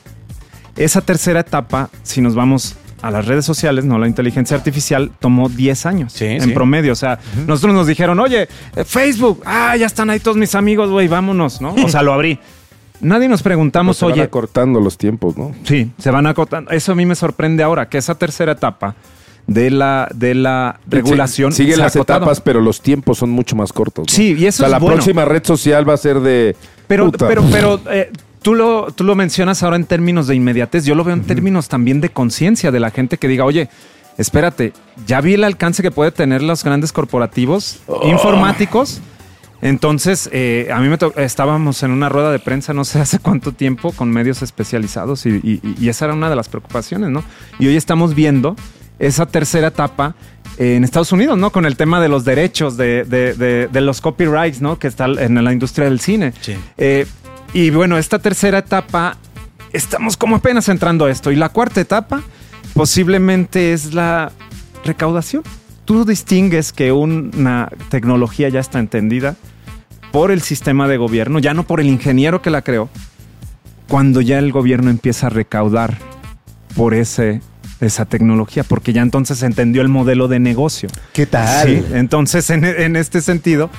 Esa tercera etapa, si nos vamos a las redes sociales, no la inteligencia artificial, tomó 10 años Sí, en sí. promedio. O sea, nosotros nos dijeron, oye, eh, Facebook, ah, ya están ahí todos mis amigos, güey, vámonos, ¿no? O sea, lo abrí. Nadie nos preguntamos, Se van oye, acortando los tiempos, ¿no? Sí, se van acotando. Eso a mí me sorprende ahora, que esa tercera etapa de la, de la regulación. Sí, Siguen las acotado. etapas, pero los tiempos son mucho más cortos. ¿no? Sí, y eso O sea, es la bueno. próxima red social va a ser de. Pero, puta. pero, pero eh, tú, lo, tú lo mencionas ahora en términos de inmediatez. Yo lo veo en términos también de conciencia de la gente que diga, oye, espérate, ya vi el alcance que puede tener los grandes corporativos informáticos. Entonces, eh, a mí me estábamos en una rueda de prensa no sé [laughs] hace cuánto tiempo con medios especializados y, y- y esa era una de las preocupaciones, ¿no? Y hoy estamos viendo esa tercera etapa en Estados Unidos, ¿no? Con el tema de los derechos, de, de- de- de los copyrights, ¿no? Que está en la industria del cine. Sí. Eh, y bueno, esta tercera etapa, estamos como apenas entrando a esto. Y la cuarta etapa posiblemente es la recaudación. Tú distingues que una tecnología ya está entendida por el sistema de gobierno, ya no por el ingeniero que la creó, cuando ya el gobierno empieza a recaudar por ese, esa tecnología, porque ya entonces entendió el modelo de negocio. ¿Qué tal? Sí, entonces en, en este sentido,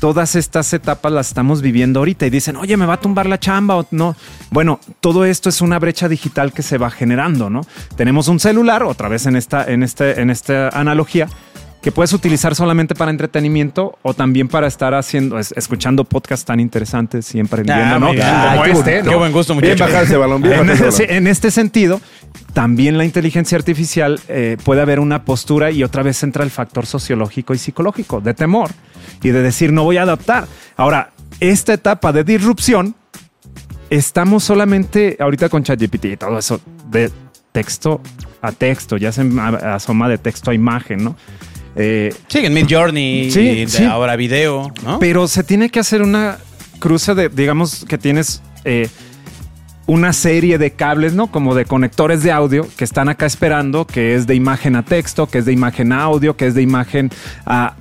todas estas etapas las estamos viviendo ahorita y dicen, oye, me va a tumbar la chamba o no. Bueno, todo esto es una brecha digital que se va generando, ¿no? Tenemos un celular, otra vez en esta, en este, en esta analogía, que puedes utilizar solamente para entretenimiento o también para estar haciendo, es- escuchando podcasts tan interesantes y emprendiendo, Ah, ¿no? bien. Como este, bonito. ¿no? Qué buen gusto, Bien muchachos. bajar ese balón, bien En, bajar ese ese- balón. en este sentido, también la inteligencia artificial eh, puede haber una postura y otra vez entra el factor sociológico y psicológico de temor y de decir no voy a adaptar. Ahora, esta etapa de disrupción, estamos solamente ahorita con ChatGPT y todo eso de texto a texto, ya se asoma de texto a imagen, ¿no? Eh, Sí, en Mid Journey, Sí, y sí. ahora video, ¿no? pero se tiene que hacer una cruce de, digamos, que tienes eh, una serie de cables, ¿no? Como de conectores de audio que están acá esperando, que es de imagen a texto, que es de imagen a audio, que es de imagen a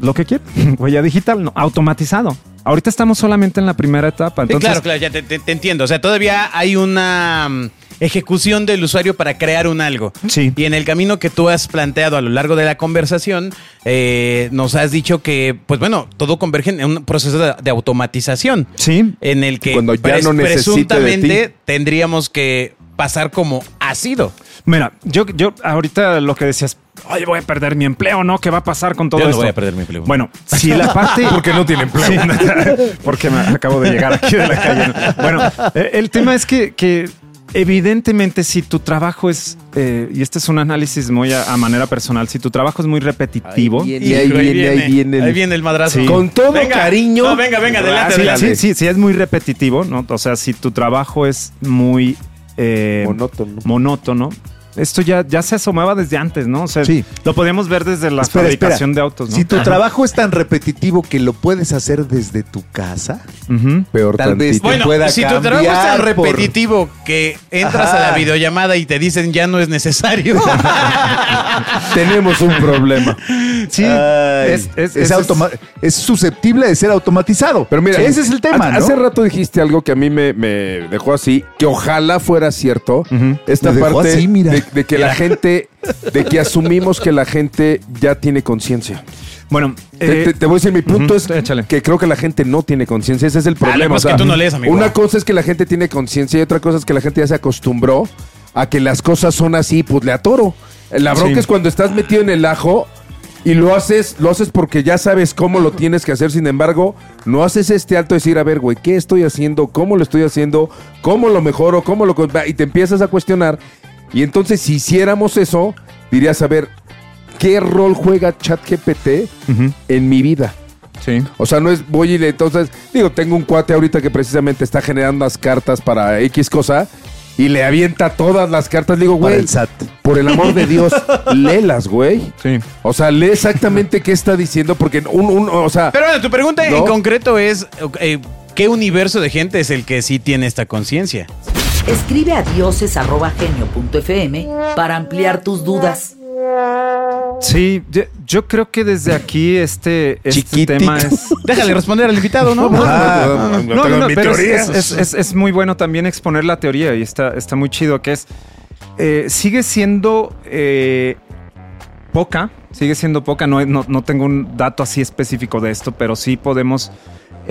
lo que quieran, [laughs] huella digital, no, automatizado. Ahorita estamos solamente en la primera etapa. Sí, Entonces, claro, claro, ya te, te- te entiendo. O sea, todavía hay una mm, ejecución del usuario para crear un algo. Sí. Y en el camino que tú has planteado a lo largo de la conversación, eh, nos has dicho que, pues bueno, todo converge en un proceso de, de automatización. Sí. En el que Cuando ya no de presuntamente ti. tendríamos que pasar como ácido. Mira, yo, yo ahorita lo que decías, oye, voy a perder mi empleo, ¿no? ¿Qué va a pasar con todo Yo no esto? voy a perder mi empleo. Bueno, si la [laughs] parte... porque no tiene empleo. [laughs] porque me acabo de llegar aquí de la calle. ¿no? Bueno, el tema es que, que evidentemente si tu trabajo es, eh, y este es un análisis muy a, a manera personal, si tu trabajo es muy repetitivo... Ahí viene, ahí viene, ahí viene el- Ahí viene el madrazo. Sí. Con todo Venga. cariño. No, venga, venga, adelante, Sí, adelante. sí, sí, sí, es muy repetitivo, ¿no? O sea, si tu trabajo es muy eh, Monótono. monótono, esto ya, ya se asomaba desde antes, ¿no? O sea, Sí. lo podíamos ver desde la Espera, fabricación espera. de autos, ¿no? Si tu trabajo es tan repetitivo que lo puedes hacer desde tu casa. Peor Tal vez tantito. te Bueno, pueda si tu trabajo es tan por- repetitivo que entras Ajá. a la videollamada y te dicen ya no es necesario. [laughs] Tenemos un problema. Sí, Ay, es, es- es es- automa- es susceptible de ser automatizado. Pero mira, ese es el tema. Hace rato dijiste algo que a mí me, me dejó así, que ojalá fuera cierto. Esta Me dejó parte así, mira. De, de que la gente, de que asumimos que la gente ya tiene conciencia. Bueno, Te, eh, te- te voy a decir, mi punto es échale. que creo que la gente no tiene conciencia. Ese es el problema. pasa es que tú no lees, amigo. Una cosa es que la gente tiene conciencia y otra cosa es que la gente ya se acostumbró a que las cosas son así, pues le atoro. La bronca Sí. es cuando estás metido en el ajo y lo haces, lo haces porque ya sabes cómo lo tienes que hacer. Sin embargo, no haces este alto de decir, a ver, güey, ¿qué estoy haciendo? ¿Cómo lo estoy haciendo? ¿Cómo lo mejoro? ¿Cómo lo... con-?" Y te empiezas a cuestionar. Y entonces, si hiciéramos eso, dirías, a ver, ¿qué rol juega ChatGPT ujú, en mi vida? sí. O sea, no es voy y le entonces, digo, tengo un cuate ahorita que precisamente está generando las cartas para X cosa y le avienta todas las cartas. Le digo, Para güey, el SAT. por el amor de Dios, [laughs] léelas, güey. Sí. O sea, lee exactamente qué está diciendo porque un, un o sea, Pero bueno, tu pregunta en concreto es, eh, ¿qué universo de gente es el que sí tiene esta conciencia? Escribe a dioses.genio.fm para ampliar tus dudas. Sí, yo, yo creo que desde aquí este, este tema es... [laughs] Déjale responder al invitado, ¿no? [laughs] Ah, No, no, no, pero es, es- es- es muy bueno también exponer la teoría y está, está muy chido que es, eh, sigue siendo eh, poca, sigue siendo poca, no, no, no tengo un dato así específico de esto, pero sí podemos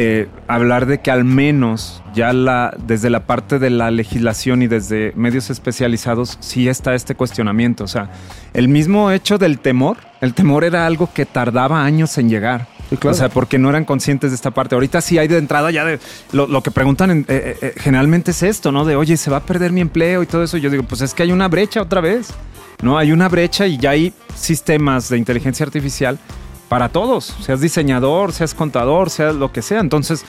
eh, hablar de que al menos ya la, desde la parte de la legislación y desde medios especializados sí está este cuestionamiento, o sea, el mismo hecho del temor, el temor era algo que tardaba años en llegar. claro. O sea, porque no eran conscientes de esta parte. Ahorita sí hay de entrada ya de lo, lo que preguntan en- eh, eh, generalmente es esto, ¿no? De oye, se va a perder mi empleo y todo eso. Yo digo, pues es que hay una brecha otra vez, ¿no? Hay una brecha y ya hay sistemas de inteligencia artificial para todos, seas diseñador, seas contador, seas lo que sea. Entonces,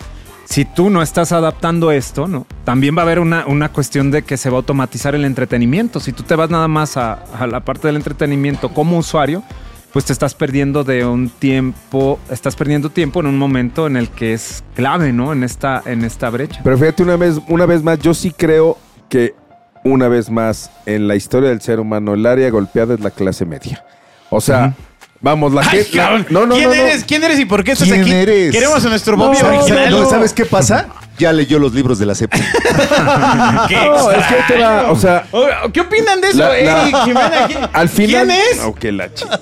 si tú no estás adaptando esto, ¿no? También va a haber una, una cuestión de que se va a automatizar el entretenimiento. Si tú te vas nada más a, a la parte del entretenimiento como usuario, pues te estás perdiendo de un tiempo, estás perdiendo tiempo en un momento en el que es clave, ¿no? En esta, en esta brecha. pero fíjate una vez, una vez más, yo sí creo que una vez más en la historia del ser humano el área golpeada es la clase media. O sea, vamos, la gente cabrón. No, no, ¿Quién no, no. eres? ¿Quién eres y por qué estás ¿Quién aquí? eres? Queremos a nuestro Bobby no, original. No, ¿Sabes qué pasa? [laughs] Ya leyó los libros de la CEP. [laughs] ¿Qué, No, es que te va, o sea, ¿Qué opinan de eso, La- la- Eric Jimena? ¿Quién- [laughs] al final ¿Quién es? Ok, la chica.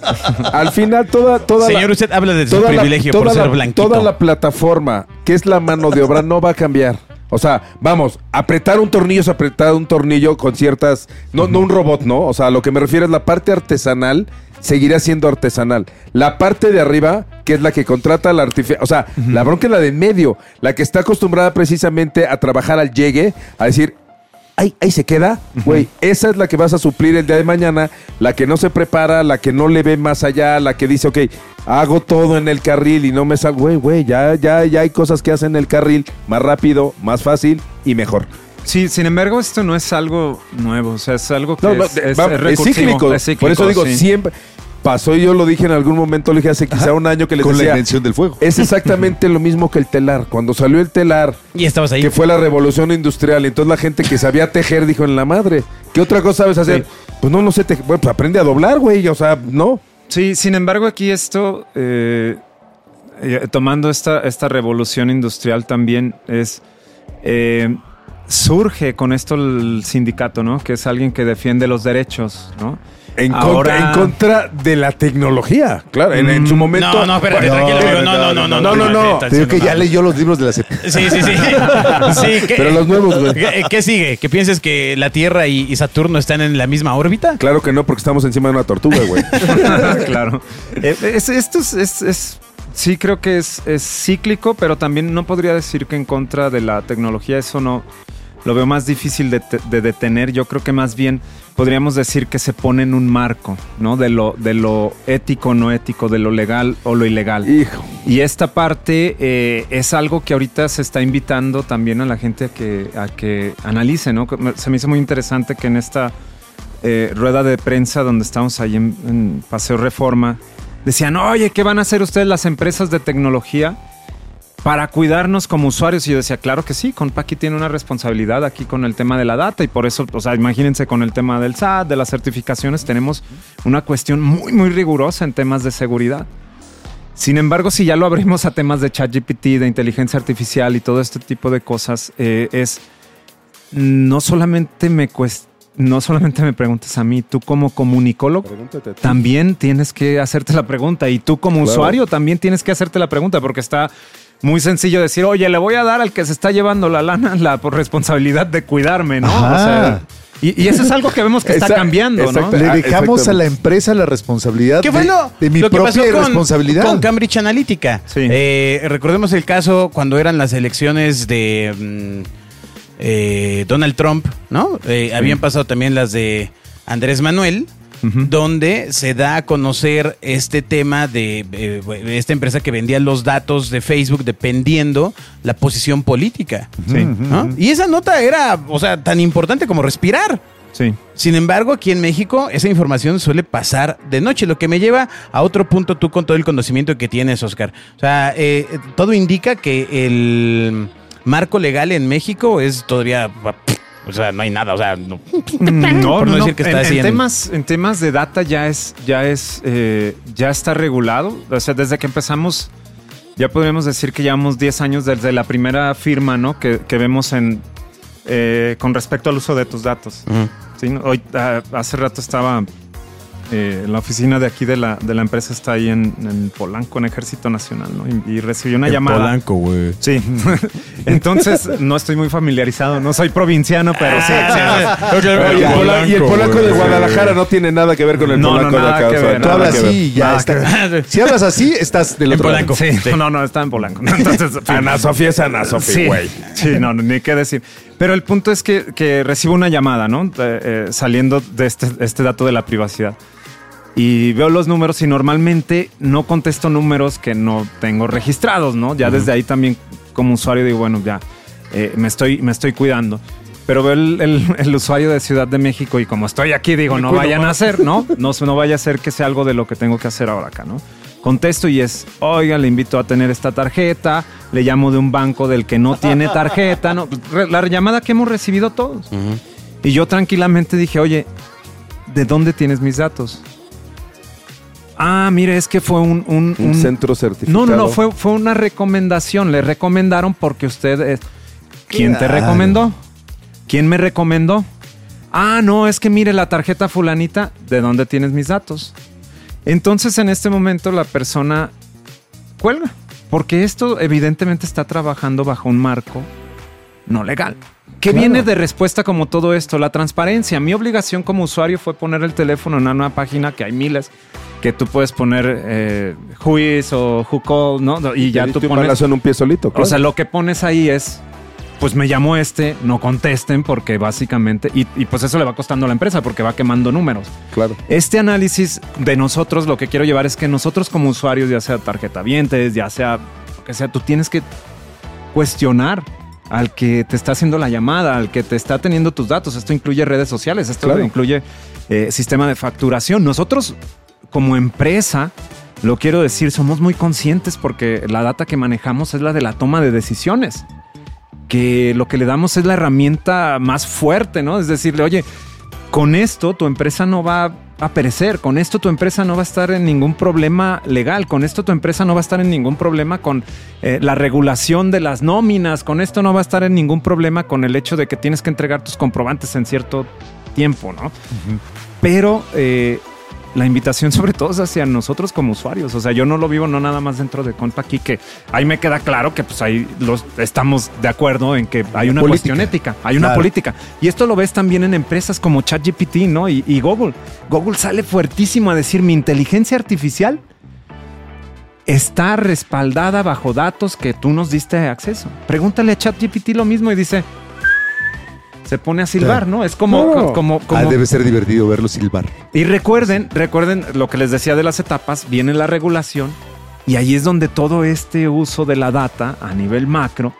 Al final toda toda la- Señor, usted habla de su la- privilegio por ser la- blanquito. Toda la plataforma, que es la mano de obra, no va a cambiar. O sea, vamos, apretar un tornillo es apretar un tornillo con ciertas. No, no un robot, ¿no? O sea, a lo que me refiero es la parte artesanal, seguirá siendo artesanal. La parte de arriba, que es la que contrata la artificial. O sea, la bronca es la de medio, la que está acostumbrada precisamente a trabajar al llegue, a decir, ahí, ahí se queda, güey. Esa es la que vas a suplir el día de mañana, la que no se prepara, la que no le ve más allá, la que dice, ok, hago todo en el carril y no me salgo, güey, güey, ya, ya, ya hay cosas que hacen en el carril más rápido, más fácil y mejor. Sí, sin embargo, esto no es algo nuevo, o sea, es algo que No, no, es, de- es- va- es es recursivo, cíclico. es cíclico, Por eso digo, sí. siempre pasó y yo lo dije en algún momento, lo dije hace quizá un año que les Con la decía, invención del fuego. es [laughs] exactamente lo mismo que el telar. Cuando salió el telar, Y estabas ahí. que fue la revolución industrial. Y entonces la gente que sabía tejer dijo en la madre, ¿qué otra cosa sabes hacer? Pues no, no sé, tejer. bueno, pues aprende a doblar, güey. O sea, no. Sí, sin embargo, aquí esto, eh, eh, tomando esta, esta revolución industrial también es... eh, surge con esto el sindicato, ¿no? Que es alguien que defiende los derechos, ¿no? En, Ahora- contra, en contra de la tecnología. Claro, en, en su Mm, momento. No, no, espérate, tranquilo, amigo. No, no, no, no. No, no, no. Te digo que ya leyó los libros de la CEP. Sí, sí, sí. sí ¿qué- Pero los nuevos, güey. ¿Qué, qué sigue? ¿Que pienses que la Tierra y, y Saturno están en la misma órbita? Claro que no, porque estamos encima de una tortuga, güey. claro. Eh, es- esto es, es- es- sí creo que es, es cíclico, pero también no podría decir que en contra de la tecnología eso no lo veo más difícil de, te- de detener. Yo creo que más bien podríamos decir que se pone en un marco, ¿no? De lo, de lo ético, no ético, de lo legal o lo ilegal. Hijo. Y esta parte eh, es algo que ahorita se está invitando también a la gente a que, a que analice, ¿no? Se me hizo muy interesante que en esta eh, rueda de prensa donde estábamos ahí en, en Paseo Reforma, decían, oye, ¿qué van a hacer ustedes las empresas de tecnología para cuidarnos como usuarios? Y yo decía, claro que sí, Compaqui tiene una responsabilidad aquí con el tema de la data y por eso, o sea, imagínense con el tema del SAT, de las certificaciones, tenemos una cuestión muy, muy rigurosa en temas de seguridad. Sin embargo, si ya lo abrimos a temas de ChatGPT, de inteligencia artificial y todo este tipo de cosas, eh, es no solamente me cuest- no solamente me preguntes a mí, tú como comunicólogo también tienes que hacerte la pregunta y tú como Claro. usuario también tienes que hacerte la pregunta porque está muy sencillo decir, oye, le voy a dar al que se está llevando la lana la por responsabilidad de cuidarme, ¿no? O sea, y, y eso es algo que vemos que está Exacto, cambiando, ¿no? exacto. Le Ah, dejamos a la empresa la responsabilidad ¿Qué de, fue lo, de mi lo que propia pasó con, responsabilidad. con Cambridge Analytica? Sí. Eh, recordemos el caso cuando eran las elecciones de mm, eh, Donald Trump, ¿no? Eh, Habían pasado también las de Andrés Manuel. Donde se da a conocer este tema de eh, esta empresa que vendía los datos de Facebook dependiendo la posición política. Sí. ¿no? Y esa nota era, o sea, tan importante como respirar. Sí. Sin embargo, aquí en México esa información suele pasar de noche, lo que me lleva a otro punto tú con todo el conocimiento que tienes, Oscar. O sea, eh, todo indica que el marco legal en México es todavía... O sea, no hay nada, o sea, no. Mm, No, Por no no, decir que está en, en temas, en temas de data ya es, ya es, eh, ya está regulado. O sea, desde que empezamos, ya podríamos decir que llevamos 10 años desde la primera firma, ¿no? Que, que vemos en eh, con respecto al uso de tus datos. Hoy, ah, hace rato estaba eh, la oficina de aquí de la, de la empresa está ahí en, en Polanco, en Ejército Nacional, ¿no? Y, y recibí una llamada. güey. Sí. [laughs] Entonces, no estoy muy familiarizado. No soy provinciano, pero sí. sí. El pola- y el polaco de Guadalajara no tiene nada que ver con el No, no, polaco de nada acá. que o sea, ver, Tú nada hablas ver. así y ya Nada está. [laughs] Si hablas así, estás del En otro Polanco. lado. Sí, no, no, está en Polanco. Entonces, Ana Sofía es Ana Sofía, sí, güey. sí, no, no, ni qué decir. Pero el punto es que, que recibo una llamada, ¿no? Eh, eh, saliendo de este, este dato de la privacidad. Y veo los números y normalmente no contesto números que no tengo registrados, ¿no? Ya desde ahí también como usuario digo, bueno, ya eh, me, estoy, me estoy cuidando. Pero veo el, el- el usuario de Ciudad de México y como estoy aquí digo, no vayan a hacer, ¿no? [laughs] ¿no? No vaya a ser que sea algo de lo que tengo que hacer ahora acá, ¿no? Contesto y es, oiga, le invito a tener esta tarjeta, le llamo de un banco del que no tiene [laughs] tarjeta, ¿no? La llamada que hemos recibido todos. Y yo tranquilamente dije, oye, ¿de dónde tienes mis datos? Ah, mire, es que fue un... un- Un un- centro certificado. No, no, no, fue, fue una recomendación. Le recomendaron porque usted es... ¿Quién te recomendó? ¿Quién me recomendó? Ah, no, es que mire la tarjeta fulanita, ¿de dónde tienes mis datos? Entonces en este momento la persona cuelga, porque esto evidentemente está trabajando bajo un marco no legal. ¿Qué Claro. viene de respuesta como todo esto? La transparencia. Mi obligación como usuario fue poner el teléfono en una nueva página que hay miles que tú puedes poner eh, who is o who called, ¿no? Y ya tú pones en un pie solito. o claro. sea, lo que pones ahí es, pues me llamó este, no contesten porque básicamente, y, y pues eso le va costando a la empresa porque va quemando números. claro. Este análisis de nosotros, lo que quiero llevar es que nosotros como usuarios, ya sea tarjeta vientes, ya sea lo que sea, tú tienes que cuestionar al que te está haciendo la llamada, al que te está teniendo tus datos. Esto incluye redes sociales, esto Claro. incluye eh, sistema de facturación. Nosotros como empresa, lo quiero decir, somos muy conscientes porque la data que manejamos es la de la toma de decisiones. Que lo que le damos es la herramienta más fuerte, ¿no? Es decirle, oye, con esto tu empresa no va a perecer, con esto tu empresa no va a estar en ningún problema legal, con esto tu empresa no va a estar en ningún problema con eh, la regulación de las nóminas, con esto no va a estar en ningún problema con el hecho de que tienes que entregar tus comprobantes en cierto tiempo, ¿no? Pero eh, la invitación [laughs] sobre todo es hacia nosotros como usuarios. O sea, yo no lo vivo no nada más dentro de Compa aquí, que ahí me queda claro que pues ahí los, estamos de acuerdo en que hay una política. cuestión ética, hay una Claro. política. Y esto lo ves también en empresas como ChatGPT, ¿no? Y, y Google. Google sale fuertísimo a decir, mi inteligencia artificial está respaldada bajo datos que tú nos diste acceso. Pregúntale a ChatGPT lo mismo y dice... Se pone a silbar, Claro. ¿no? Es como, como, como, Ah, debe ser divertido verlo silbar. y recuerden, recuerden lo que les decía de las etapas, viene la regulación y ahí es donde todo este uso de la data a nivel macro,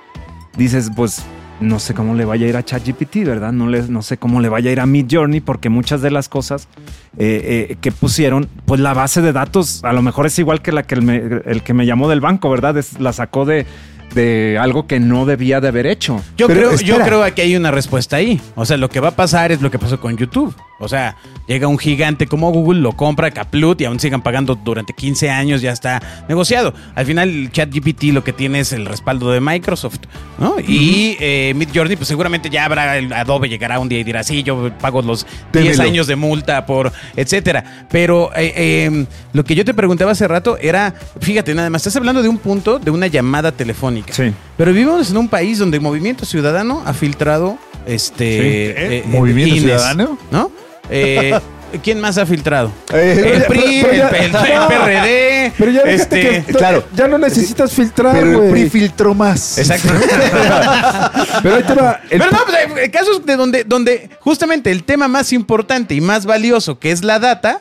dices, pues no sé cómo le vaya a ir a ChatGPT, ¿verdad? No, le, no sé cómo le vaya a ir a Midjourney porque muchas de las cosas eh, eh, que pusieron, pues la base de datos a lo mejor es igual que la que el, me- el que me llamó del banco, ¿verdad? Es- la sacó de, de algo que no debía de haber hecho. Yo Pero creo, yo creo que hay una respuesta ahí. O sea, lo que va a pasar es lo que pasó con YouTube. O sea, llega un gigante como Google, lo compra Caplut y aún sigan pagando durante 15 años, ya está negociado. Al final, el ChatGPT lo que tiene es el respaldo de Microsoft, ¿no? Y eh, Midjourney, pues seguramente ya habrá, el Adobe llegará un día y dirá, sí, yo pago los 10 Démelo. años de multa por, etcétera. Pero eh, eh, lo que yo te preguntaba hace rato era, fíjate, nada más, estás hablando de un punto de una llamada telefónica. Sí. Pero vivimos en un país donde el Movimiento Ciudadano ha filtrado este ¿Eh? ¿Movimiento INES, Ciudadano? ¿no? Eh, ¿Quién más ha filtrado? Eh, el PRI, pero ya- el, el- el PRD, Pero ya, este, claro. ya no necesitas filtrar, Pero el güey. PRI filtró más. Exacto. [laughs] Pero ahí te va. el- Pero no, pues, casos de donde, donde justamente el tema más importante y más valioso, que es la data,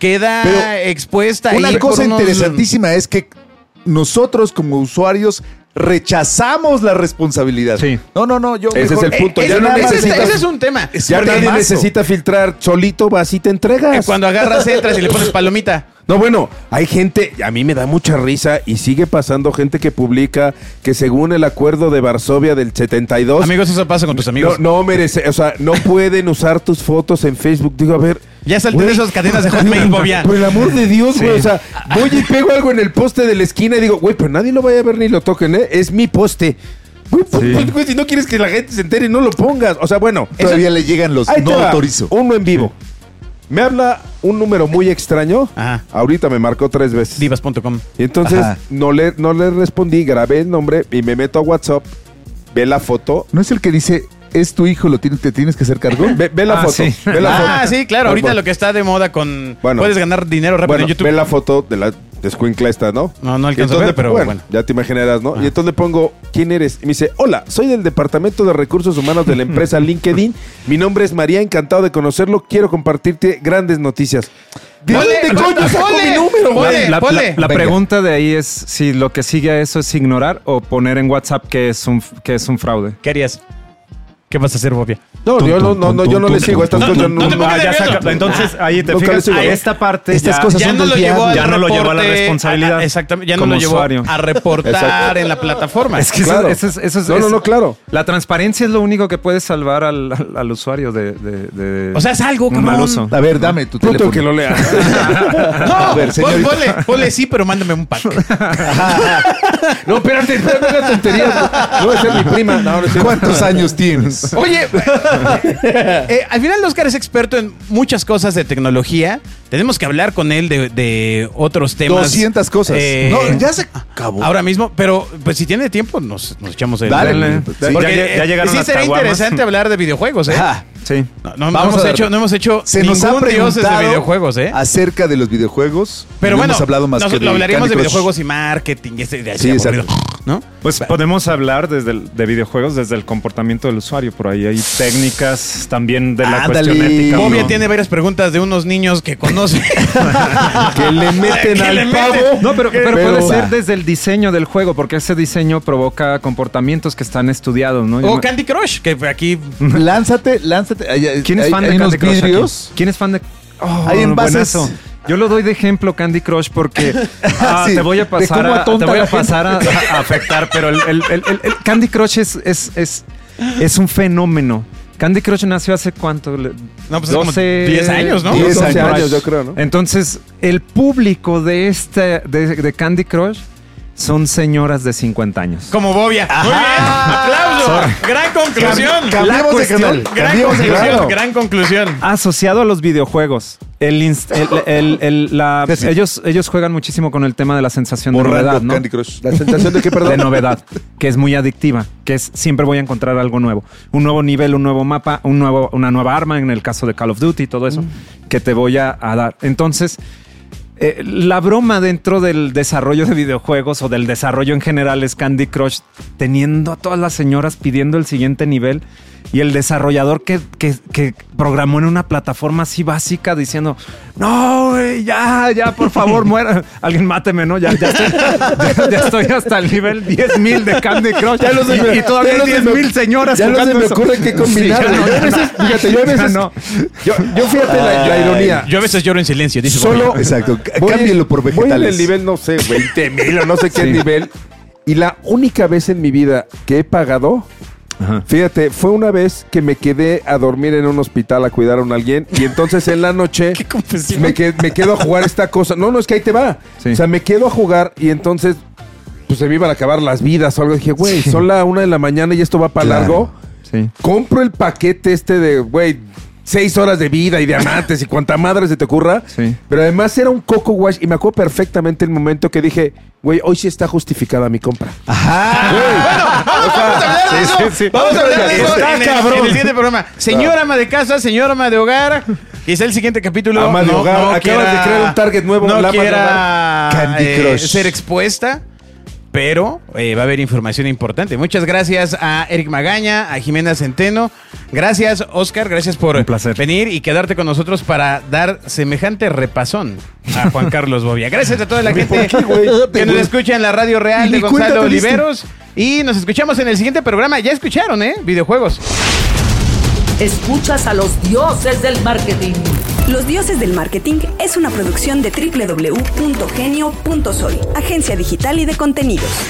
queda Pero expuesta Una ahí cosa unos- interesantísima es que nosotros como usuarios rechazamos la responsabilidad. Sí. No, no, no, yo Ese es el punto. Eh, Ya ese- no necesitas- ese es un tema. ya nadie necesita filtrar. Solito vas y te entregas. eh, cuando agarras, entras y le pones palomita. No, bueno, hay gente, a mí me da mucha risa y sigue pasando gente que publica que según el acuerdo de Varsovia del 72... Amigos, eso pasa con tus no, amigos. no merece, o sea, no pueden usar tus fotos en Facebook. Digo, a ver... Ya salté de esas cadenas de Hotmail, Bobia. Por el amor de Dios, güey, o sea, voy y pego algo en el poste de la esquina y digo, güey, pero nadie lo vaya a ver ni lo toquen, ¿eh? Es mi poste. Güey, pues, Sí. güey, si no quieres que la gente se entere, no lo pongas. O sea, bueno, Todavía le llegan los no autorizo. Uno en vivo. Me habla un número muy extraño. Ajá. Ahorita me marcó tres veces. Divas.com. Y entonces Ajá. no le, no le respondí, grabé el nombre y me meto a WhatsApp, ve la foto. ¿No es el que dice, es tu hijo, lo te tienes que hacer cargo? Ve, ve la Ah, foto. sí. Ve la Ah, foto. sí, claro. Ahorita bueno. lo que está de moda con. Bueno. puedes ganar dinero rápido Bueno, en YouTube. ve la foto de la escuincla esta, ¿no? No, no Y alcanzo a entonces, ver, pero bueno. Ya te imaginarás, ¿no? Y entonces le pongo, ¿quién eres? Y me dice, hola, soy del Departamento de Recursos Humanos de la empresa [laughs] LinkedIn. Mi nombre es María, encantado de conocerlo. Quiero compartirte grandes noticias. ¿De dónde coño sacó mi número, güey? La, la- pregunta de ahí es si lo que sigue a eso es ignorar o poner en WhatsApp que es un, que es un fraude. ¿Qué harías? ¿Qué vas a hacer, Bobia? No, yo no, no, no, yo no le sigo a estas cosas. no no- Ah, ya saca- entonces ahí te Nunca fijas, a ¿no? esta parte Estas ya- cosas Ya son no lo llevó al Ya no lo llevó a la responsabilidad a- exactamente, ya no como lo llevó usuario. a reportar Exacto. en la plataforma. Es que Claro. eso, eso es- eso es- No, no, es- no, claro. La transparencia es lo único que puede salvar al, al- al usuario de, de- de O sea, es algo, cabrón. mal uso. A ver, dame tu Punto teléfono. que lo lea. [laughs] No, A ver, ponle, ponle sí, pero mándame un pack. [laughs] No, espérate, espérate, no hagas tonterías. No a ser mi prima. No, no es. ¿Cuántos años tienes? Oye, [laughs] eh, al final Oscar es experto en muchas cosas de tecnología. Tenemos que hablar con él de, de otros temas. 200 cosas. Eh, no, ya se acabó. Ahora mismo, pero pues si tiene tiempo, nos, nos echamos el. Dale. Dale. Sí, Ya- Porque, ya, ya eh, llegaron sí sería interesante hablar de videojuegos, ¿eh? Ah, Sí. No, no- no Vamos hemos hecho, no hemos hecho se nos ningún ha dioses de preguntado videojuegos, ¿eh? acerca de los videojuegos. Pero No bueno, hemos hablado más nos- que de lo hablaríamos Candy de videojuegos y marketing. y ese- de Sí, exacto. ¿no? Pues podemos hablar desde el- de videojuegos desde el comportamiento del usuario. Por ahí hay técnicas también de la Ándale. cuestión ética. ¿no? Bobia tiene varias preguntas de unos niños que [laughs] Que le meten Que al le pavo. meten. No, pero, pero Pero- puede ser desde el diseño del juego, porque ese diseño provoca comportamientos que están estudiados, ¿no? O Candy Crush, que aquí [laughs] Lánzate, lánzate. Hay- ¿Quién es fan hay de Candy Crush? aquí? ¿Quién es fan de.? Oh, Hay envases. buenazo. Yo lo doy de ejemplo Candy Crush porque [laughs] ah, Sí, te voy a pasar a, te voy a, pasar a, a afectar, pero el, el- el- el- el Candy Crush es, es, es, es un fenómeno. Candy Crush nació hace cuánto? No, pues hace como 10 años, ¿no? 10 10 años, años. yo creo, ¿no? Entonces, el público de este de, de Candy Crush son señoras de 50 años. como Bobia. Muy bien. Aplauso. Gran conclusión. De cuestión- canal. Gran de conclusión. Gran conclusión. Asociado a los videojuegos. El el- [laughs] el- el- la- Sí, sí. ellos, ellos juegan muchísimo con el tema de la sensación de novedad, ¿no? Candy Crush. La sensación de que, perdón. [laughs] de novedad, que es muy adictiva, que es siempre voy a encontrar algo nuevo, un nuevo nivel, un nuevo mapa, un nuevo, una nueva arma en el caso de Call of Duty y todo eso que te voy a, a dar. Entonces, eh, la broma dentro del desarrollo de videojuegos o del desarrollo en general es Candy Crush teniendo a todas las señoras pidiendo el siguiente nivel. Y el desarrollador que, que- que programó en una plataforma así básica diciendo, no, ya, ya, por favor, [laughs] muera. Alguien máteme, ¿no? Ya, ya, estoy, ya- ya estoy hasta el nivel 10.000 de Candy Crush. Ya no se me- y, y todavía ya hay se me- 10.000 señoras ya no se me ocurre qué combinar, Sí, no, Yo a veces- fíjate, yo a [laughs] veces- no. Yo, yo fíjate la, la ironía. Yo a veces lloro en silencio, dice Solo. Exacto. Voy- cámbienlo por Voy en vegetales. el nivel, no sé, 20 mil o no sé qué Sí. nivel. Y la única vez en mi vida que he pagado, Ajá. fíjate, fue una vez que me quedé a dormir en un hospital a cuidar a un alguien. Y entonces en la noche [laughs] me, que- me quedo a jugar esta cosa. No, no, es que ahí te va. Sí. O sea, me quedo a jugar y entonces pues se me iban a acabar las vidas o algo. Dije, güey, Sí. son la una de la mañana y esto va para Claro. largo. Sí. Compro el paquete este de, güey, seis horas de vida y diamantes y cuanta madre se te ocurra. Sí. Pero además era un Coco Wash y me acuerdo perfectamente el momento que dije, güey, hoy sí está justificada mi compra. Vamos a hablar de eso. sí, sí. Vamos a hablar de eso Está en el, cabrón. en el siguiente programa. Señor ama de casa, señor ama de hogar. Quizá el siguiente capítulo Ama de hogar. Acabas de crear un target nuevo, No quiera. Candy eh, Crush. ser expuesta. Pero eh, va a haber información importante. Muchas gracias a Eric Magaña, a Jimena Centeno. Gracias, Oscar. Gracias por venir y quedarte con nosotros para dar semejante repasón a Juan [laughs] Carlos Bobia. Gracias a toda la gente qué, que nos escucha en la radio real de Gonzalo. Oliveros. Y nos escuchamos en el siguiente programa. Ya escucharon, ¿eh? Videojuegos. Escuchas a los dioses del marketing. Los Dioses del Marketing es una producción de www.genio.soy, agencia digital y de contenidos.